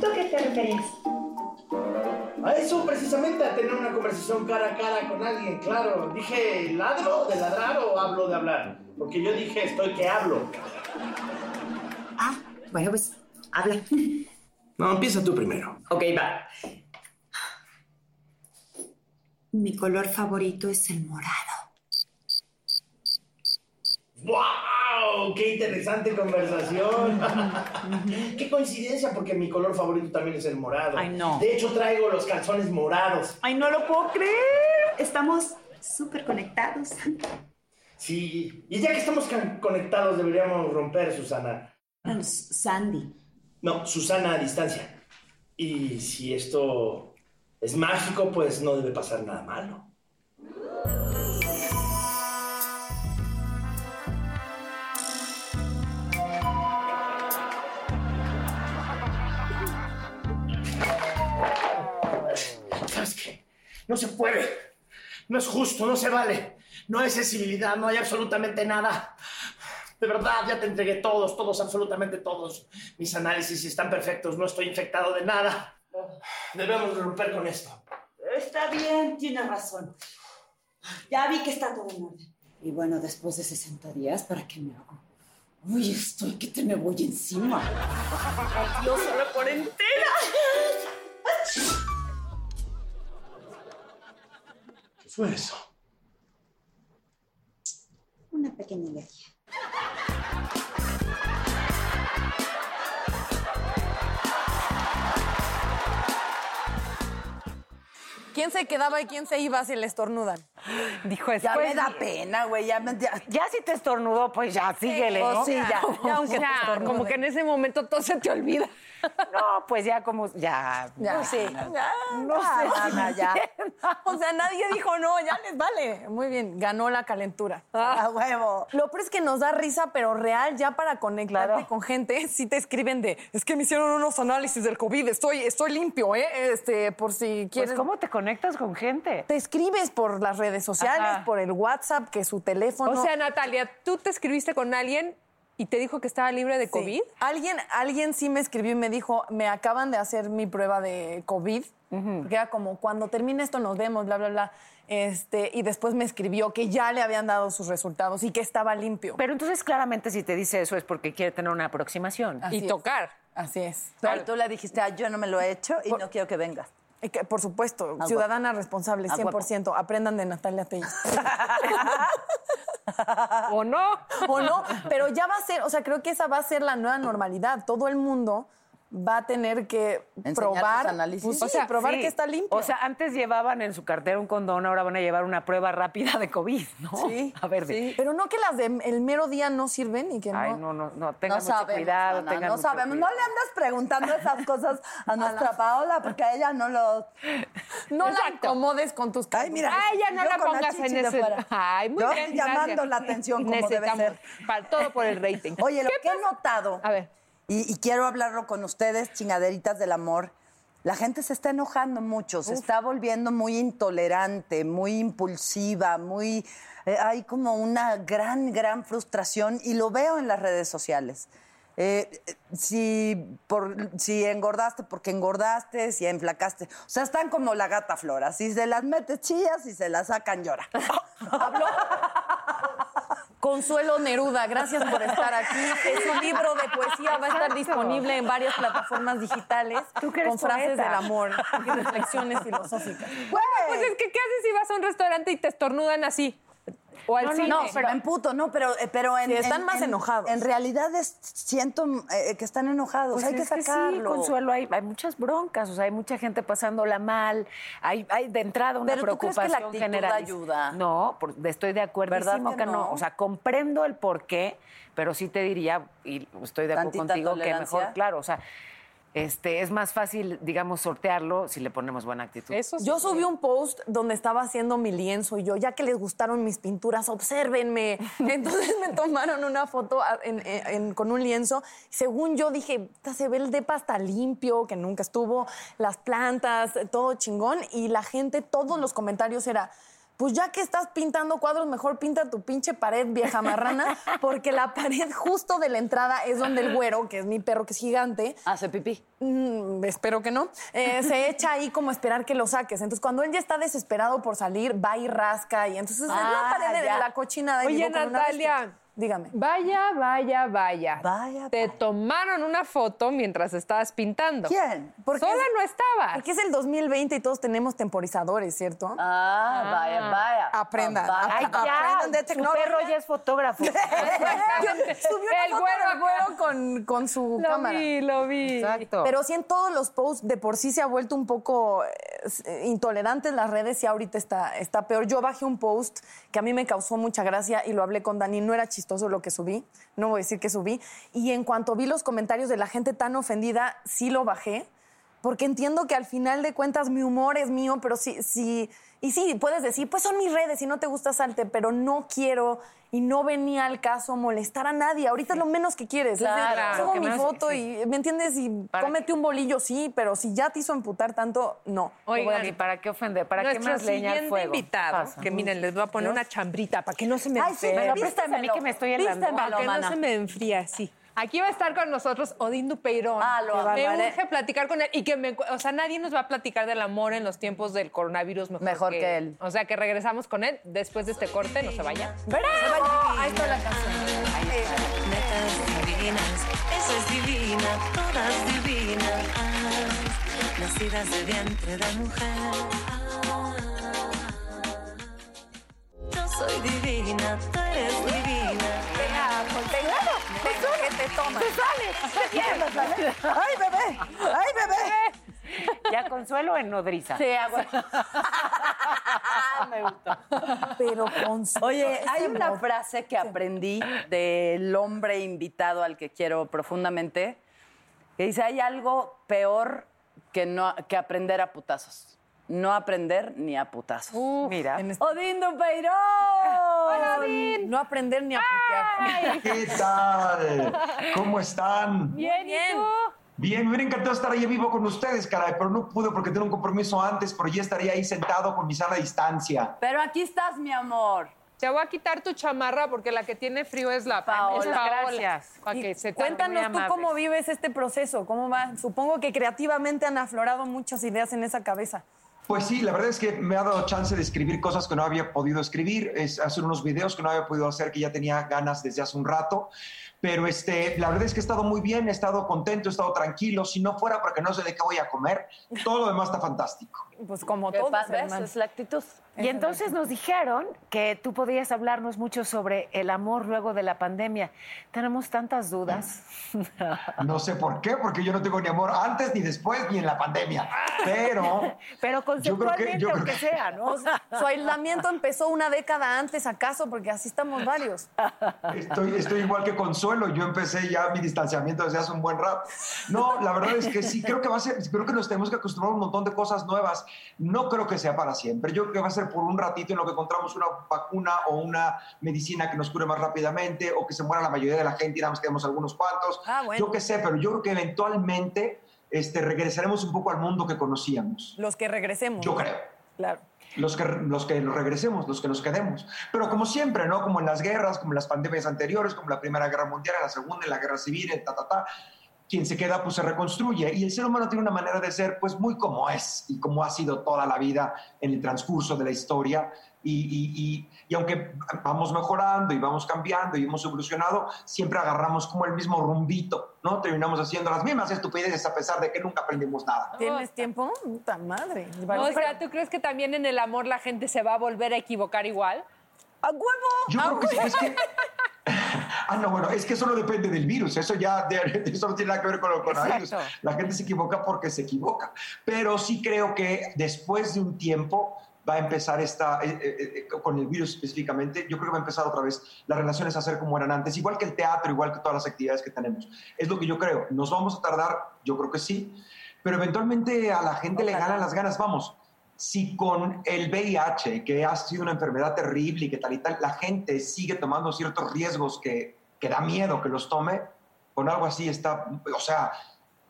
¿Tú qué te referías? A eso precisamente, a tener una conversación cara a cara con alguien, claro. Dije, ¿ladro de ladrar o hablo de hablar? Porque yo dije, estoy que hablo. Ah, bueno, pues habla. No, empieza tú primero. Ok, va. Mi color favorito es el morado. ¡Wow! ¡Qué interesante conversación! ¡Qué coincidencia! Porque mi color favorito también es el morado. Ay, no. De hecho, traigo los calzones morados. Ay, no lo puedo creer. Estamos súper conectados. Sí, y ya que estamos conectados, deberíamos romper, Susana. Sandy. No, Susana a distancia. Y si esto es mágico, pues no debe pasar nada malo. No se puede. No es justo, no se vale. No hay sensibilidad, no hay absolutamente nada. De verdad, ya te entregué todos, todos, absolutamente todos. Mis análisis están perfectos, no estoy infectado de nada. Debemos romper con esto. Está bien, tiene razón. Ya vi que está todo en orden. Y bueno, después de 60 días, ¿para qué me hago? Uy, estoy que te me voy encima. Adiós a la cuarentena. fue eso? Una pequeña alergia. ¿Quién se quedaba y quién se iba si le estornudan? Dijo Ya me da pena, güey. Ya, me- ya- Ya si te estornudó, pues ya, síguele, Pues ¿no? sí, ya. Ya aunque estornude. como que en ese momento todo se te olvida. No, pues ya como, ya. Ya, Pues sí. No sé, Ana, ya. O sea, nadie dijo no, ya les vale. Muy bien, ganó la calentura. A huevo. Lo peor es que nos da risa, pero real, ya para conectarte Claro. con gente, sí te escriben de, es que me hicieron unos análisis del COVID, estoy, estoy limpio, ¿eh? Este, por si Pues, quieres. ¿cómo te conectas con gente? Te escribes por las redes sociales, Ajá. por el WhatsApp, que su teléfono. O sea, Natalia, tú te escribiste con alguien y te dijo que estaba libre de Sí. COVID. Alguien, alguien sí me escribió y me dijo, me acaban de hacer mi prueba de COVID, porque era como, cuando termine esto nos vemos, bla, bla, bla. Este, y después me escribió que ya le habían dado sus resultados y que estaba limpio. Pero entonces claramente si te dice eso es porque quiere tener una aproximación. Así y es. tocar. Así es. Pero tú le dijiste, ah, yo no me lo he hecho y no quiero que vengas. Eh, que, Por supuesto, ciudadana responsable, Ah, 100%. Aprendan de Natalia Telles. ¿O no? o no, pero ya va a ser, o sea, creo que esa va a ser la nueva normalidad. Todo el mundo va a tener que Enseñar probar, análisis. pues sí, O sea, probar sí. que está limpio. O sea, antes llevaban en su cartera un condón, ahora van a llevar una prueba rápida de COVID, ¿no? Sí, A ver, de- sí. pero no que las del mero día no sirven y que no. Ay, no, no, no, tengan no mucho sabemos, cuidado, Ana, tengan no mucho sabemos. cuidado. No le andas preguntando esas cosas a nuestra Paola porque a ella no lo... No la Exacto. incomodes con tus Ay, mira. Ay, ya no la pongas en de ese. Ay, muy Yo bien. llamando gracias. la atención como debe ser. Para, todo por el rating. Oye, lo ¿Qué que he notado, A ver. Y, y quiero hablarlo con ustedes, chingaderitas del amor, la gente se está enojando mucho, se está volviendo muy intolerante, muy impulsiva, muy... eh, hay como una gran, gran frustración y lo veo en las redes sociales. Eh, si, por, si engordaste porque engordaste, si enflacaste. O sea, están como la gata flora. Si se las metes chillas, si se las sacan llora. Habló Consuelo Neruda, gracias por estar aquí. Es un libro de poesía, va a estar disponible en varias plataformas digitales con frases poeta. del amor y reflexiones filosóficas. Pues es que, ¿qué haces si vas a un restaurante y te estornudan así? O al No, no, cine. no, pero en puto, no, pero, eh, pero en. Sí, están en- más en- enojados. En realidad es- siento eh, que están enojados. Pues hay que es sí, sacarlo. Consuelo, hay, hay muchas broncas, o sea, hay mucha gente pasándola mal, hay, hay de entrada una Pero ¿tú crees que la preocupación general. ayuda? No, por- estoy de acuerdo ¿Verdad que que no? no? O sea, comprendo el por qué, pero sí te diría, y estoy de acuerdo ¿Tantita contigo, que mejor, claro, o sea, este, es más fácil, digamos, sortearlo si le ponemos buena actitud. Eso sí. Yo subí un post donde estaba haciendo mi lienzo y yo, ya que les gustaron mis pinturas, obsérvenme. Entonces me tomaron una foto a- en- en- con un lienzo. Según yo dije, "Puta, se ve el depa hasta limpio, que nunca estuvo, las plantas, todo chingón. Y la gente, todos los comentarios era... Pues ya que estás pintando cuadros, mejor pinta tu pinche pared, vieja marrana, porque la pared justo de la entrada es donde el güero, que es mi perro, que es gigante, Hace pipí. Mm, espero que no. Eh, se echa ahí como a esperar que lo saques. Entonces, cuando él ya está desesperado por salir, va y rasca. Y entonces es Ah, la pared de ya. la cochinada. Oye, Natalia. Dígame. Vaya, vaya, vaya. Vaya, Te vaya. tomaron una foto mientras estabas pintando. ¿Quién? Porque Sola es- no estabas. Porque es el 2020 y todos tenemos temporizadores, ¿cierto? Ah, vaya, vaya. Aprendan. Ah, Ay, vaya. ya, Aprendan de su tecnología. perro ya es fotógrafo. Subió una El foto güero del güero con, con su Lo cámara. vi, lo vi. Exacto. Pero sí en todos los posts de por sí se ha vuelto un poco eh, intolerante en las redes y ahorita está, está peor. Yo bajé un post que a mí me causó mucha gracia y lo hablé con Dani. No era chistoso lo que subí, no voy a decir que subí. Y en cuanto vi los comentarios de la gente tan ofendida, sí lo bajé. Porque entiendo que al final de cuentas mi humor es mío, pero sí, sí, y sí, puedes decir, pues son mis redes, si no te gusta salte, pero no quiero y no venía al caso molestar a nadie. Ahorita es lo menos que quieres. Claro, subo que mi más- foto sí. y, ¿me entiendes? Y ¿Para cómete un bolillo, sí, pero si ya te hizo emputar tanto, no. Oigan, ¿Y para qué ofender? ¿Para qué Nuestro más leña al fuego? invitado, Pasa. que miren, les voy a poner una chambrita para que no se me Ay, sí, enfríe. Pero vístemelo. préstame a mí que me estoy helando. Vístemelo, Para que no se me enfríe, sí. Aquí va a estar con nosotros Odín Dupeirón. Ah, lo me amaré. urge platicar con él y que me, o sea, nadie nos va a platicar del amor en los tiempos del coronavirus mejor, Mejor que él. O sea, que regresamos con él después de este corte, no se vaya. ¡Bravo! Ahí está la canción. Netas divinas, esa es divina, todas divinas, nacidas de vientre de mujer. Yo soy divina, tú eres divina. Venga, ¿Qué te tomas? ¡Ay, bebé! ¡Ay, bebé! Ya con consuelo en nodriza. Sí, a huevo. Me gustó. Pero con Oye, hay una frase que aprendí del hombre invitado al que quiero profundamente, que dice, hay algo peor que, no, que aprender a putazos. No aprender ni a putazos. Mira. ¡Odín Dupeirón! ¡Hola, Odín! No aprender ni a putear. ¿Qué tal? ¿Cómo están? Bien, ¿y tú? Bien, me hubiera encantado estar ahí vivo con ustedes, caray, pero no pude porque tengo un compromiso antes, pero ya estaría ahí sentado con mi sana distancia. Pero aquí estás, mi amor. Te voy a quitar tu chamarra porque la que tiene frío es la Paola. es Paola. Gracias. Pa' que se te- Cuéntanos tú cómo vives este proceso, cómo va. Supongo que creativamente han aflorado muchas ideas en esa cabeza. Pues sí, la verdad es que me ha dado chance de escribir cosas que no había podido escribir, es hacer unos videos que no había podido hacer, que ya tenía ganas desde hace un rato. Pero este, la verdad es que he estado muy bien, he estado contento, he estado tranquilo. Si no fuera porque no sé de qué voy a comer, todo lo demás está fantástico. Pues como. ¿Ves? hermano. Es la actitud. Y entonces nos dijeron que tú podías hablarnos mucho sobre el amor luego de la pandemia. Tenemos tantas dudas. No sé por qué, porque yo no tengo ni amor antes, ni después, ni en la pandemia. Pero Pero Yo creo que- conceptualmente, yo creo aunque que- sea, ¿no? O sea, su aislamiento empezó una década antes, ¿acaso? Porque así estamos varios. Estoy, estoy igual que Consuelo, yo empecé ya mi distanciamiento desde hace un buen rato. No, la verdad es que sí, creo que va a ser, creo que nos tenemos que acostumbrar a un montón de cosas nuevas. No creo que sea para siempre, yo creo que va a ser por un ratito en lo que encontramos una vacuna o una medicina que nos cure más rápidamente o que se muera la mayoría de la gente y nada más quedamos algunos cuantos. Ah, bueno. Yo qué sé, pero yo creo que eventualmente este, regresaremos un poco al mundo que conocíamos. Los que regresemos. Yo creo. Claro. los que, los que regresemos, los que nos quedemos. Pero como siempre, ¿no? Como en las guerras, como en las pandemias anteriores, como la Primera Guerra Mundial, en la Segunda, en la Guerra Civil, en ta, ta, ta, quien se queda, pues se reconstruye. Y el ser humano tiene una manera de ser, pues muy como es y como ha sido toda la vida en el transcurso de la historia. Y, y, y, y aunque vamos mejorando y vamos cambiando y hemos evolucionado, siempre agarramos como el mismo rumbito, ¿no? Terminamos haciendo las mismas estupideces a pesar de que nunca aprendimos nada. ¿Tienes tiempo? Puta madre. O sea, ¿tú crees que también en el amor la gente se va a volver a equivocar igual? ¡A huevo! Yo creo que sí, es que... Ah, no, bueno, es que eso no depende del virus, eso ya de- eso no tiene nada que ver con el coronavirus. Exacto. La gente se equivoca porque se equivoca. Pero sí creo que después de un tiempo va a empezar esta, eh, eh, eh, con el virus específicamente, yo creo que va a empezar otra vez las relaciones a ser como eran antes, igual que el teatro, igual que todas las actividades que tenemos. Es lo que yo creo. ¿Nos vamos a tardar? Yo creo que sí. Pero eventualmente a la gente le ganan las ganas. Vamos, si con el VIH, que ha sido una enfermedad terrible y que tal y tal, la gente sigue tomando ciertos riesgos que, que da miedo que los tome, con algo así está, o sea,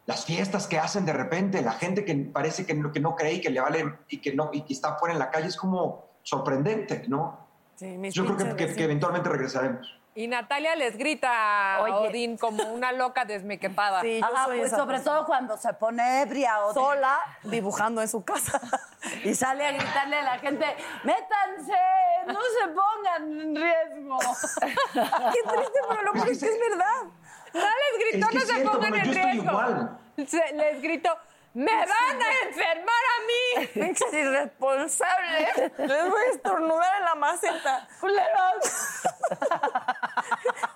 las fiestas que hacen de repente, la gente que parece que no, que no cree y que le vale y que, no, y que está fuera en la calle es como sorprendente, ¿no? Sí, Yo creo que, eventualmente regresaremos. Y Natalia les grita a. Odín como una loca desmequepada. Sí, yo Ajá, soy pues esa sobre persona. todo cuando se pone ebria o sola dibujando en su casa. y sale a gritarle a la gente, métanse, no se pongan en riesgo. Qué triste, pero lo peor es que es verdad. No les gritó, Es que no se cierto, pongan en yo estoy riesgo. igual. Se- les gritó, ¡me van a enfermar a mí! Pinches irresponsables. Les voy a estornudar en la maceta. ¡Culeros!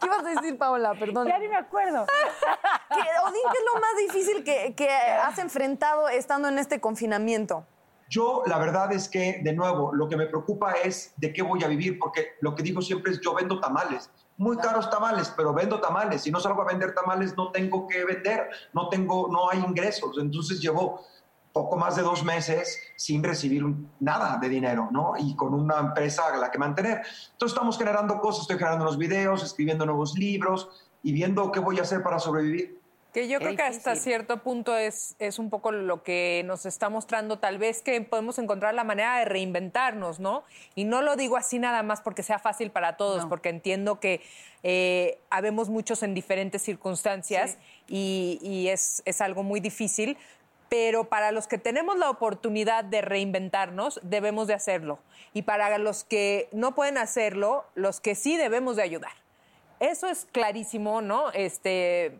¿Qué ibas a decir, Paola? Perdón. Ya ni me acuerdo. ¿Qué, Odín, ¿qué es lo más difícil que, que has enfrentado estando en este confinamiento? Yo, la verdad es que, de nuevo, lo que me preocupa es de qué voy a vivir, porque lo que digo siempre es, yo vendo tamales, muy caros tamales, pero vendo tamales. Si no salgo a vender tamales, no tengo que vender, no tengo, no hay ingresos. Entonces llevo poco más de dos meses sin recibir nada de dinero, ¿no? Y con una empresa a la que mantener. Entonces estamos generando cosas, estoy generando unos videos, escribiendo nuevos libros y viendo qué voy a hacer para sobrevivir. Que yo creo que hasta cierto punto es, es un poco lo que nos está mostrando, tal vez que podemos encontrar la manera de reinventarnos, ¿no? Y no lo digo así nada más porque sea fácil para todos, porque entiendo que eh, habemos muchos en diferentes circunstancias y, y es, es algo muy difícil, pero para los que tenemos la oportunidad de reinventarnos, debemos de hacerlo. Y para los que no pueden hacerlo, los que sí debemos de ayudar. Eso es clarísimo, ¿no? Este,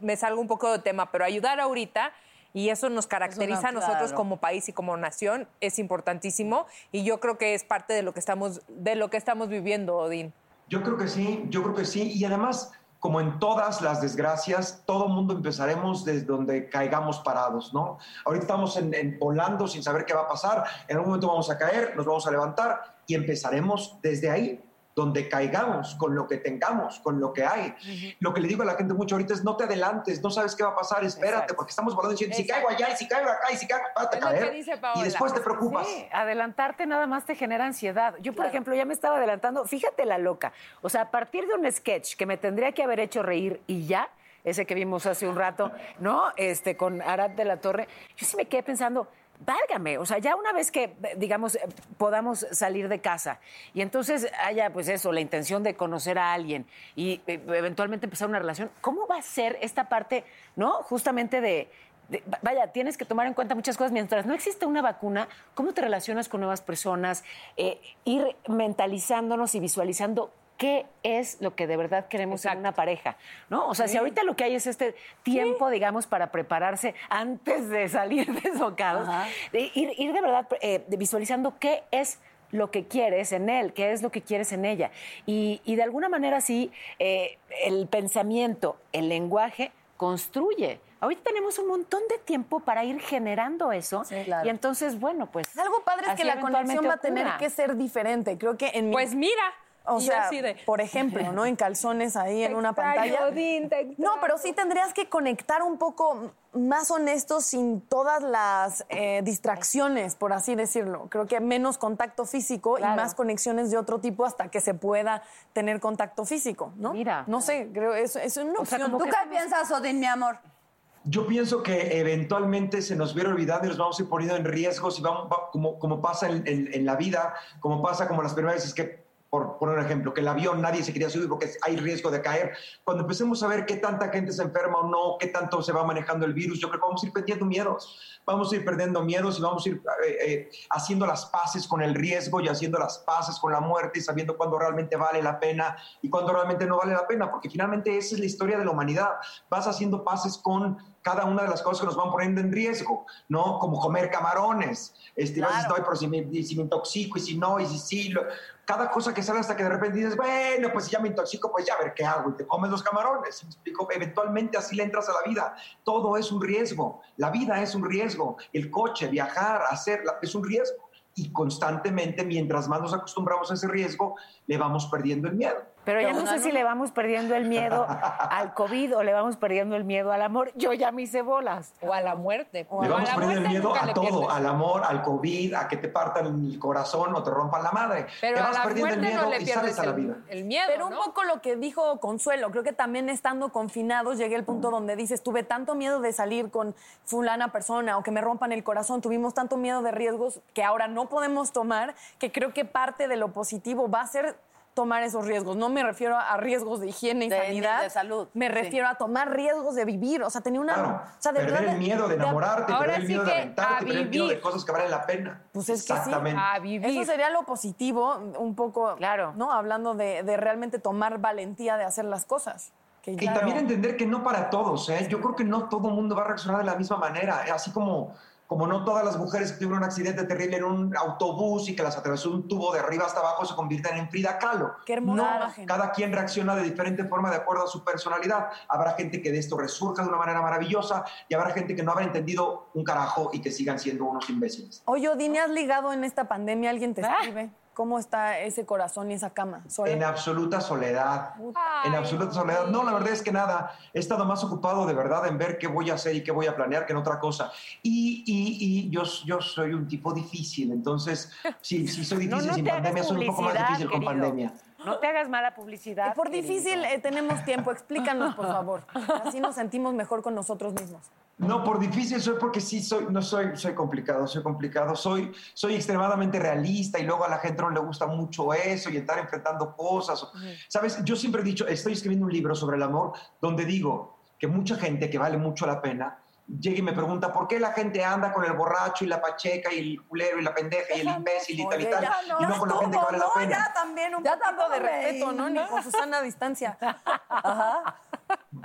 me salgo un poco de tema, pero ayudar ahorita y eso nos caracteriza a nosotros claro. como país y como nación es importantísimo y yo creo que es parte de lo que estamos de lo que estamos viviendo, Odín. Yo creo que sí, yo creo que sí. Y además, como en todas las desgracias, todo mundo empezaremos desde donde caigamos parados, ¿no? Ahorita estamos en, en volando sin saber qué va a pasar, en algún momento vamos a caer, nos vamos a levantar y empezaremos desde ahí, donde caigamos, con lo que tengamos, con lo que hay. Lo que le digo a la gente mucho ahorita es no te adelantes, no sabes qué va a pasar, espérate, Exacto. porque estamos volando diciendo, si caigo allá, y si caigo acá, y si caigo, caer. Y después te preocupas. Sí, adelantarte nada más te genera ansiedad. Yo, por ejemplo, ya me estaba adelantando. Fíjate la loca. O sea, a partir de un sketch que me tendría que haber hecho reír y ya, ese que vimos hace un rato, ¿no? Este, con Arad de la Torre, yo sí me quedé pensando. Válgame, o sea, ya una vez que, eh, digamos, eh, podamos salir de casa y entonces haya, pues eso, la intención de conocer a alguien y eh, eventualmente empezar una relación, ¿cómo va a ser esta parte, ¿no? Justamente de, vaya, tienes que tomar en cuenta muchas cosas. Mientras no existe una vacuna, ¿cómo te relacionas con nuevas personas? Ir mentalizándonos y visualizando qué es lo que de verdad queremos en una pareja, ¿no? O sea, si Sí. ahorita lo que hay es este tiempo, digamos, para prepararse antes de salir desbocados, de ir, ir de verdad eh, visualizando qué es lo que quieres en él, qué es lo que quieres en ella. Y, y de alguna manera sí, eh, el pensamiento, el lenguaje construye. Ahorita tenemos un montón de tiempo para ir generando eso. Y entonces, bueno, pues... Algo padre es que la conexión va a tener ocurra. que ser diferente. Creo que en mi- Pues mira. O y sea, de- por ejemplo, ¿no? En calzones ahí en una pantalla. Odín, te no, pero sí tendrías que conectar un poco más honesto sin todas las eh, distracciones, por así decirlo. Creo que menos contacto físico y más conexiones de otro tipo hasta que se pueda tener contacto físico, ¿no? Mira. No sé, creo eso es una opción. ¿Tú qué piensas, Odín, mi amor? Yo pienso que eventualmente se nos viera olvidando y nos vamos a ir poniendo en riesgos y vamos, va- como, como pasa en, en- en la vida, como pasa como las primeras veces que, por poner un ejemplo, que el avión nadie se quería subir porque hay riesgo de caer. Cuando empecemos a ver qué tanta gente se enferma o no, qué tanto se va manejando el virus, yo creo que vamos a ir perdiendo miedos. Vamos a ir perdiendo miedos y vamos a ir eh, eh, haciendo las paces con el riesgo y haciendo las paces con la muerte y sabiendo cuándo realmente vale la pena y cuándo realmente no vale la pena, porque finalmente esa es la historia de la humanidad. Vas haciendo paces con cada una de las cosas que nos van poniendo en riesgo, ¿no? Como comer camarones. Este, decir, "Ay, pero si me, si me intoxico y si no, y si sí. lo-". Cada cosa que sale hasta que de repente dices, bueno, pues si ya me intoxico, pues ya a ver qué hago. Y te comes los camarones. ¿Me explico? Eventualmente así le entras a la vida. Todo es un riesgo. La vida es un riesgo. El coche, viajar, hacer, es un riesgo. Y constantemente, mientras más nos acostumbramos a ese riesgo, le vamos perdiendo el miedo. Pero ya no sé si le vamos perdiendo el miedo al COVID o le vamos perdiendo el miedo al amor. Yo ya me hice bolas. O a la muerte. Le vamos perdiendo el miedo a todo, al amor, al COVID, a que te partan el corazón o te rompan la madre. Pero te a vas la perdiendo el muerte no miedo le y sales pierdes a la vida. El miedo, Pero un poco lo que dijo Consuelo, creo que también estando confinados llegué al punto donde dices, tuve tanto miedo de salir con fulana persona o que me rompan el corazón, tuvimos tanto miedo de riesgos que ahora no podemos tomar, que creo que parte de lo positivo va a ser tomar esos riesgos. No me refiero a riesgos de higiene y De- sanidad. de salud, Me sí. refiero a tomar riesgos de vivir. O sea, tenía una... Claro, o sea, de perder verdad, el miedo de enamorarte, Ahora perder el sí miedo de aventarte, a perder el miedo de vivir. cosas que valen la pena. Pues es que sí. Eso sería lo positivo, un poco, claro. ¿no? Hablando de, de realmente tomar valentía de hacer las cosas. Que Y también entender que no para todos, ¿eh? Yo creo que no todo el mundo va a reaccionar de la misma manera. Así como, como no todas las mujeres que tuvieron un accidente terrible en un autobús y que las atravesó un tubo de arriba hasta abajo se convierten en Frida Kahlo. Qué hermosa No, cada quien reacciona de diferente forma de acuerdo a su personalidad. Habrá gente que de esto resurja de una manera maravillosa y habrá gente que no habrá entendido un carajo y que sigan siendo unos imbéciles. Oye, Odine, ¿has ligado en esta pandemia? ¿Alguien te Ah. ¿Cómo está ese corazón y esa cama? ¿Sola? En absoluta soledad. En absoluta soledad. No, la verdad es que nada. He estado más ocupado de verdad en ver qué voy a hacer y qué voy a planear que en otra cosa. Y, y, y yo, yo soy un tipo difícil. Entonces, sí, sí soy No, difícil no sin te hagas pandemia. Soy un poco más difícil con querido. pandemia. No te hagas mala publicidad. Por querido. difícil eh, tenemos tiempo. Explícanos, por favor. Así nos sentimos mejor con nosotros mismos. No, por difícil soy porque sí soy, no soy, soy complicado, soy complicado, soy, soy extremadamente realista y luego a la gente no le gusta mucho eso y estar enfrentando cosas. Sabes, yo siempre he dicho, estoy escribiendo un libro sobre el amor donde digo que mucha gente que vale mucho la pena llega y me pregunta por qué la gente anda con el borracho y la pacheca y el culero y la pendeja y el imbécil y tal y tal ya no, y no con la gente que vale la no, pena. ya también un poquito de respeto, ¿no? Ni con Susana a distancia. Ajá.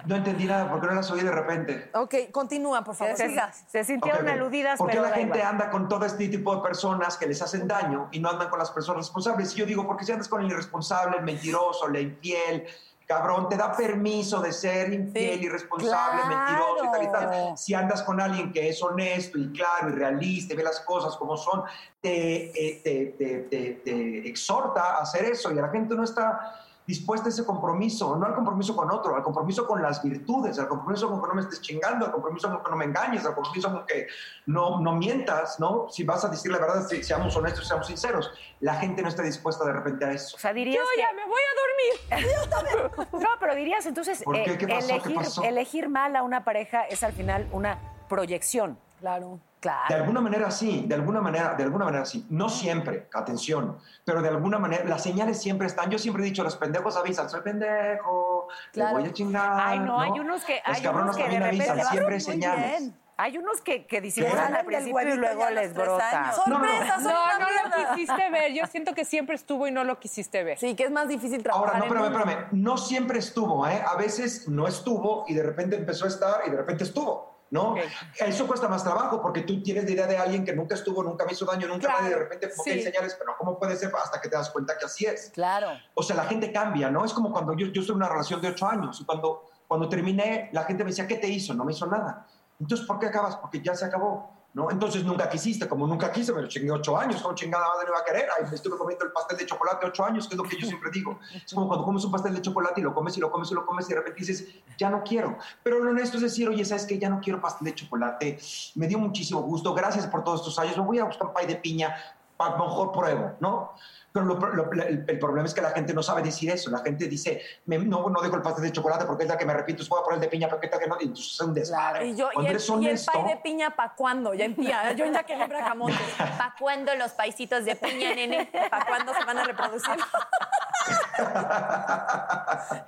No entendí nada porque no las oí de repente. Ok, continúa, por favor. Se- Sigas. Se sintieron Ok, ok. aludidas, ¿Por qué pero la gente igual. anda con todo este tipo de personas que les hacen daño y no andan con las personas responsables? Y yo digo, porque si andas con el irresponsable, el mentiroso, la infiel, cabrón, te da permiso de ser infiel, irresponsable, mentiroso y tal y tal. Si andas con alguien que es honesto y claro y realista y ve las cosas como son, te, eh, te, te- te- te exhorta a hacer eso y la gente no está dispuesta a ese compromiso, no al compromiso con otro, al compromiso con las virtudes, al compromiso con que no me estés chingando, al compromiso con que no me engañes, al compromiso con que no, no mientas, ¿no? Si vas a decir la verdad, si- seamos honestos, seamos sinceros. La gente no está dispuesta de repente a eso. O sea, dirías Yo que... ya me voy a dormir. Yo. No, pero dirías entonces, ¿Por qué? eh, ¿Qué pasó? ¿Qué elegir, pasó? elegir mal a una pareja es al final una proyección. Claro. De Claro. alguna manera sí, de alguna manera, de alguna manera sí. No siempre, atención, pero de alguna manera las señales siempre están. Yo siempre he dicho, los pendejos avisan, soy pendejo, Claro. te voy a chingar. Ay, no, hay unos que, Los hay cabrones unos que de también repente avisan, siempre señales. bien. Hay unos que, que disimulan al principio y luego les brota. No, no, no. ¡Sorpresa! No, no lo quisiste ver. Yo siento que siempre estuvo y no lo quisiste ver. Sí, que es más difícil trabajar Ahora, no, espérame, espérame. No siempre estuvo, ¿eh? A veces no estuvo y de repente empezó a estar y de repente estuvo, ¿no? Eso cuesta más trabajo porque tú tienes la idea de alguien que nunca estuvo, nunca me hizo daño, nunca Claro, nadie, de repente, ok, sí. señales, pero ¿cómo puede ser hasta que te das cuenta que así es? Claro. O sea, la gente cambia, ¿no? Es como cuando yo, yo estuve en una relación de ocho años y cuando, cuando terminé, la gente me decía, ¿qué te hizo? No me hizo nada. Entonces, ¿por qué acabas? Porque ya se acabó, ¿no? Entonces, nunca quisiste. Como nunca quise, me lo chingué ocho años. ¿Cómo chingada madre va a querer? Ahí me estuve comiendo el pastel de chocolate ocho años, que es lo que yo siempre digo. Es como cuando comes un pastel de chocolate y lo comes y lo comes y lo comes y de repente dices, ya no quiero. Pero lo honesto es decir, oye, ¿sabes qué? Ya no quiero pastel de chocolate. Me dio muchísimo gusto. Gracias por todos estos años. Me voy a buscar un pay de piña. A lo mejor pruebo, ¿no? Pero lo- lo- el, el problema es que la gente no sabe decir eso. La gente dice, me- no, no dejo el pastel de chocolate porque es la que me repito, voy a poner el de piña, pero qué tal que no. Y entonces es un desmadre. Y, yo, y, el, y el pay de piña, ¿pa' cuándo? Ya empieza. Yo ya que le bracamonte. ¿Pa' cuándo los paisitos de piña, nene? ¿Pa' cuándo se van a reproducir?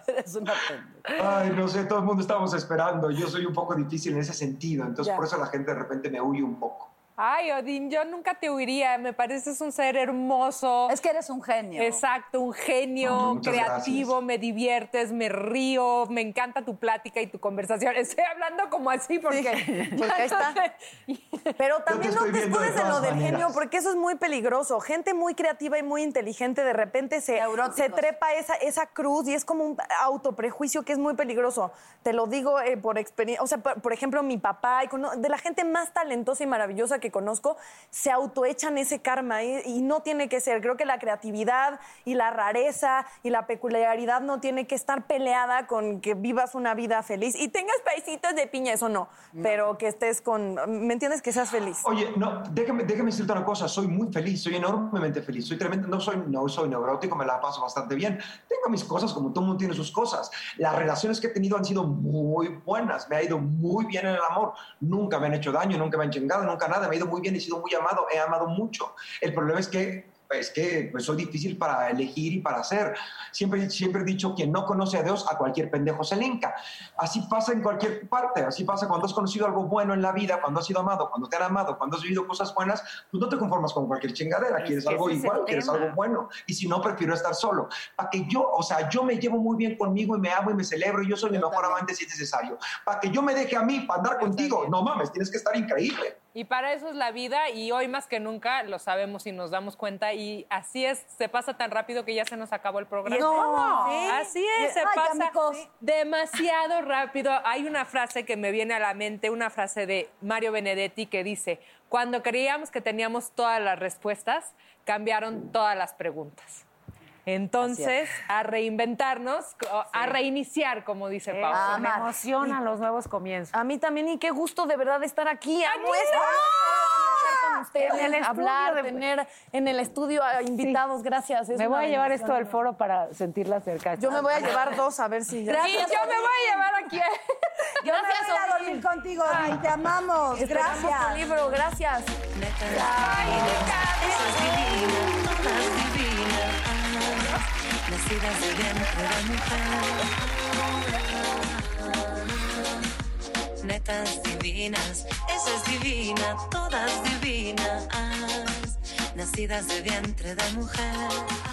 Eres una pendeja. Ay, no sé, todo el mundo estábamos esperando. Yo soy un poco difícil en ese sentido. Entonces, Ya. por eso la gente de repente me huye un poco. Ay, Odín, yo nunca te huiría. Me pareces un ser hermoso. Es que eres un genio. Exacto, un genio, creativo, me diviertes, me río, me encanta tu plática y tu conversación. Estoy hablando como así porque, Porque ahí está. Pero también no te de escudes en lo del maneras. genio, porque eso es muy peligroso. Gente muy creativa y muy inteligente de repente se, se trepa esa, esa cruz y es como un autoprejuicio que es muy peligroso. Te lo digo eh, por experiencia. O sea, por, por ejemplo, mi papá, y de la gente más talentosa y maravillosa que conozco, se autoechan ese karma y, y no tiene que ser. Creo que la creatividad y la rareza y la peculiaridad no tiene que estar peleada con que vivas una vida feliz y tengas paisitos de piña, eso no. Pero que estés con. ¿Me entiendes? Que seas feliz. Oye, no, déjame, déjame decirte una cosa. Soy muy feliz, soy enormemente feliz. Soy tremendo, no soy, no soy neurótico, me la paso bastante bien. Tengo mis cosas como todo mundo tiene sus cosas. Las relaciones que he tenido han sido muy buenas. Me ha ido muy bien en el amor. Nunca me han hecho daño, nunca me han chingado, nunca nada. Me ha ido muy bien, he sido muy amado, he amado mucho. El problema es que es que pues, soy difícil para elegir y para hacer. Siempre, siempre he dicho, quien no conoce a Dios, a cualquier pendejo se le hinca. Así pasa en cualquier parte, así pasa cuando has conocido algo bueno en la vida, cuando has sido amado, cuando te han amado, cuando has vivido cosas buenas, pues no te conformas con cualquier chingadera, Es quieres algo igual, quieres algo bueno. Y si no, prefiero estar solo. Para que yo, o sea, yo me llevo muy bien conmigo y me amo y me celebro y yo soy mi mejor amante si es necesario. Para que yo me deje a mí para andar contigo, no mames, tienes que estar increíble. Y para eso es la vida y hoy más que nunca lo sabemos y nos damos cuenta y así es, se pasa tan rápido que ya se nos acabó el programa. No, ¿sí? Así es, se Ay, pasa amigos. demasiado rápido. Hay una frase que me viene a la mente, una frase de Mario Benedetti que dice, cuando creíamos que teníamos todas las respuestas, cambiaron todas las preguntas. Entonces, a reinventarnos, a reiniciar, como dice Pau. me emocionan los nuevos comienzos. A mí también, y qué gusto de verdad estar aquí. Con ustedes, En el hablar, de- tener en el estudio a invitados, gracias. es Me voy a llevar esto al foro para sentirla cerca. Yo me voy a llevar dos a ver si ya. Y yo me voy a llevar aquí. Yo me voy a ir a dormir contigo, te amamos. Esperamos tu Gracias. libro, gracias. Nacidas de vientre de mujer. Netas divinas, esa es divina, todas divinas. Nacidas de vientre de mujer.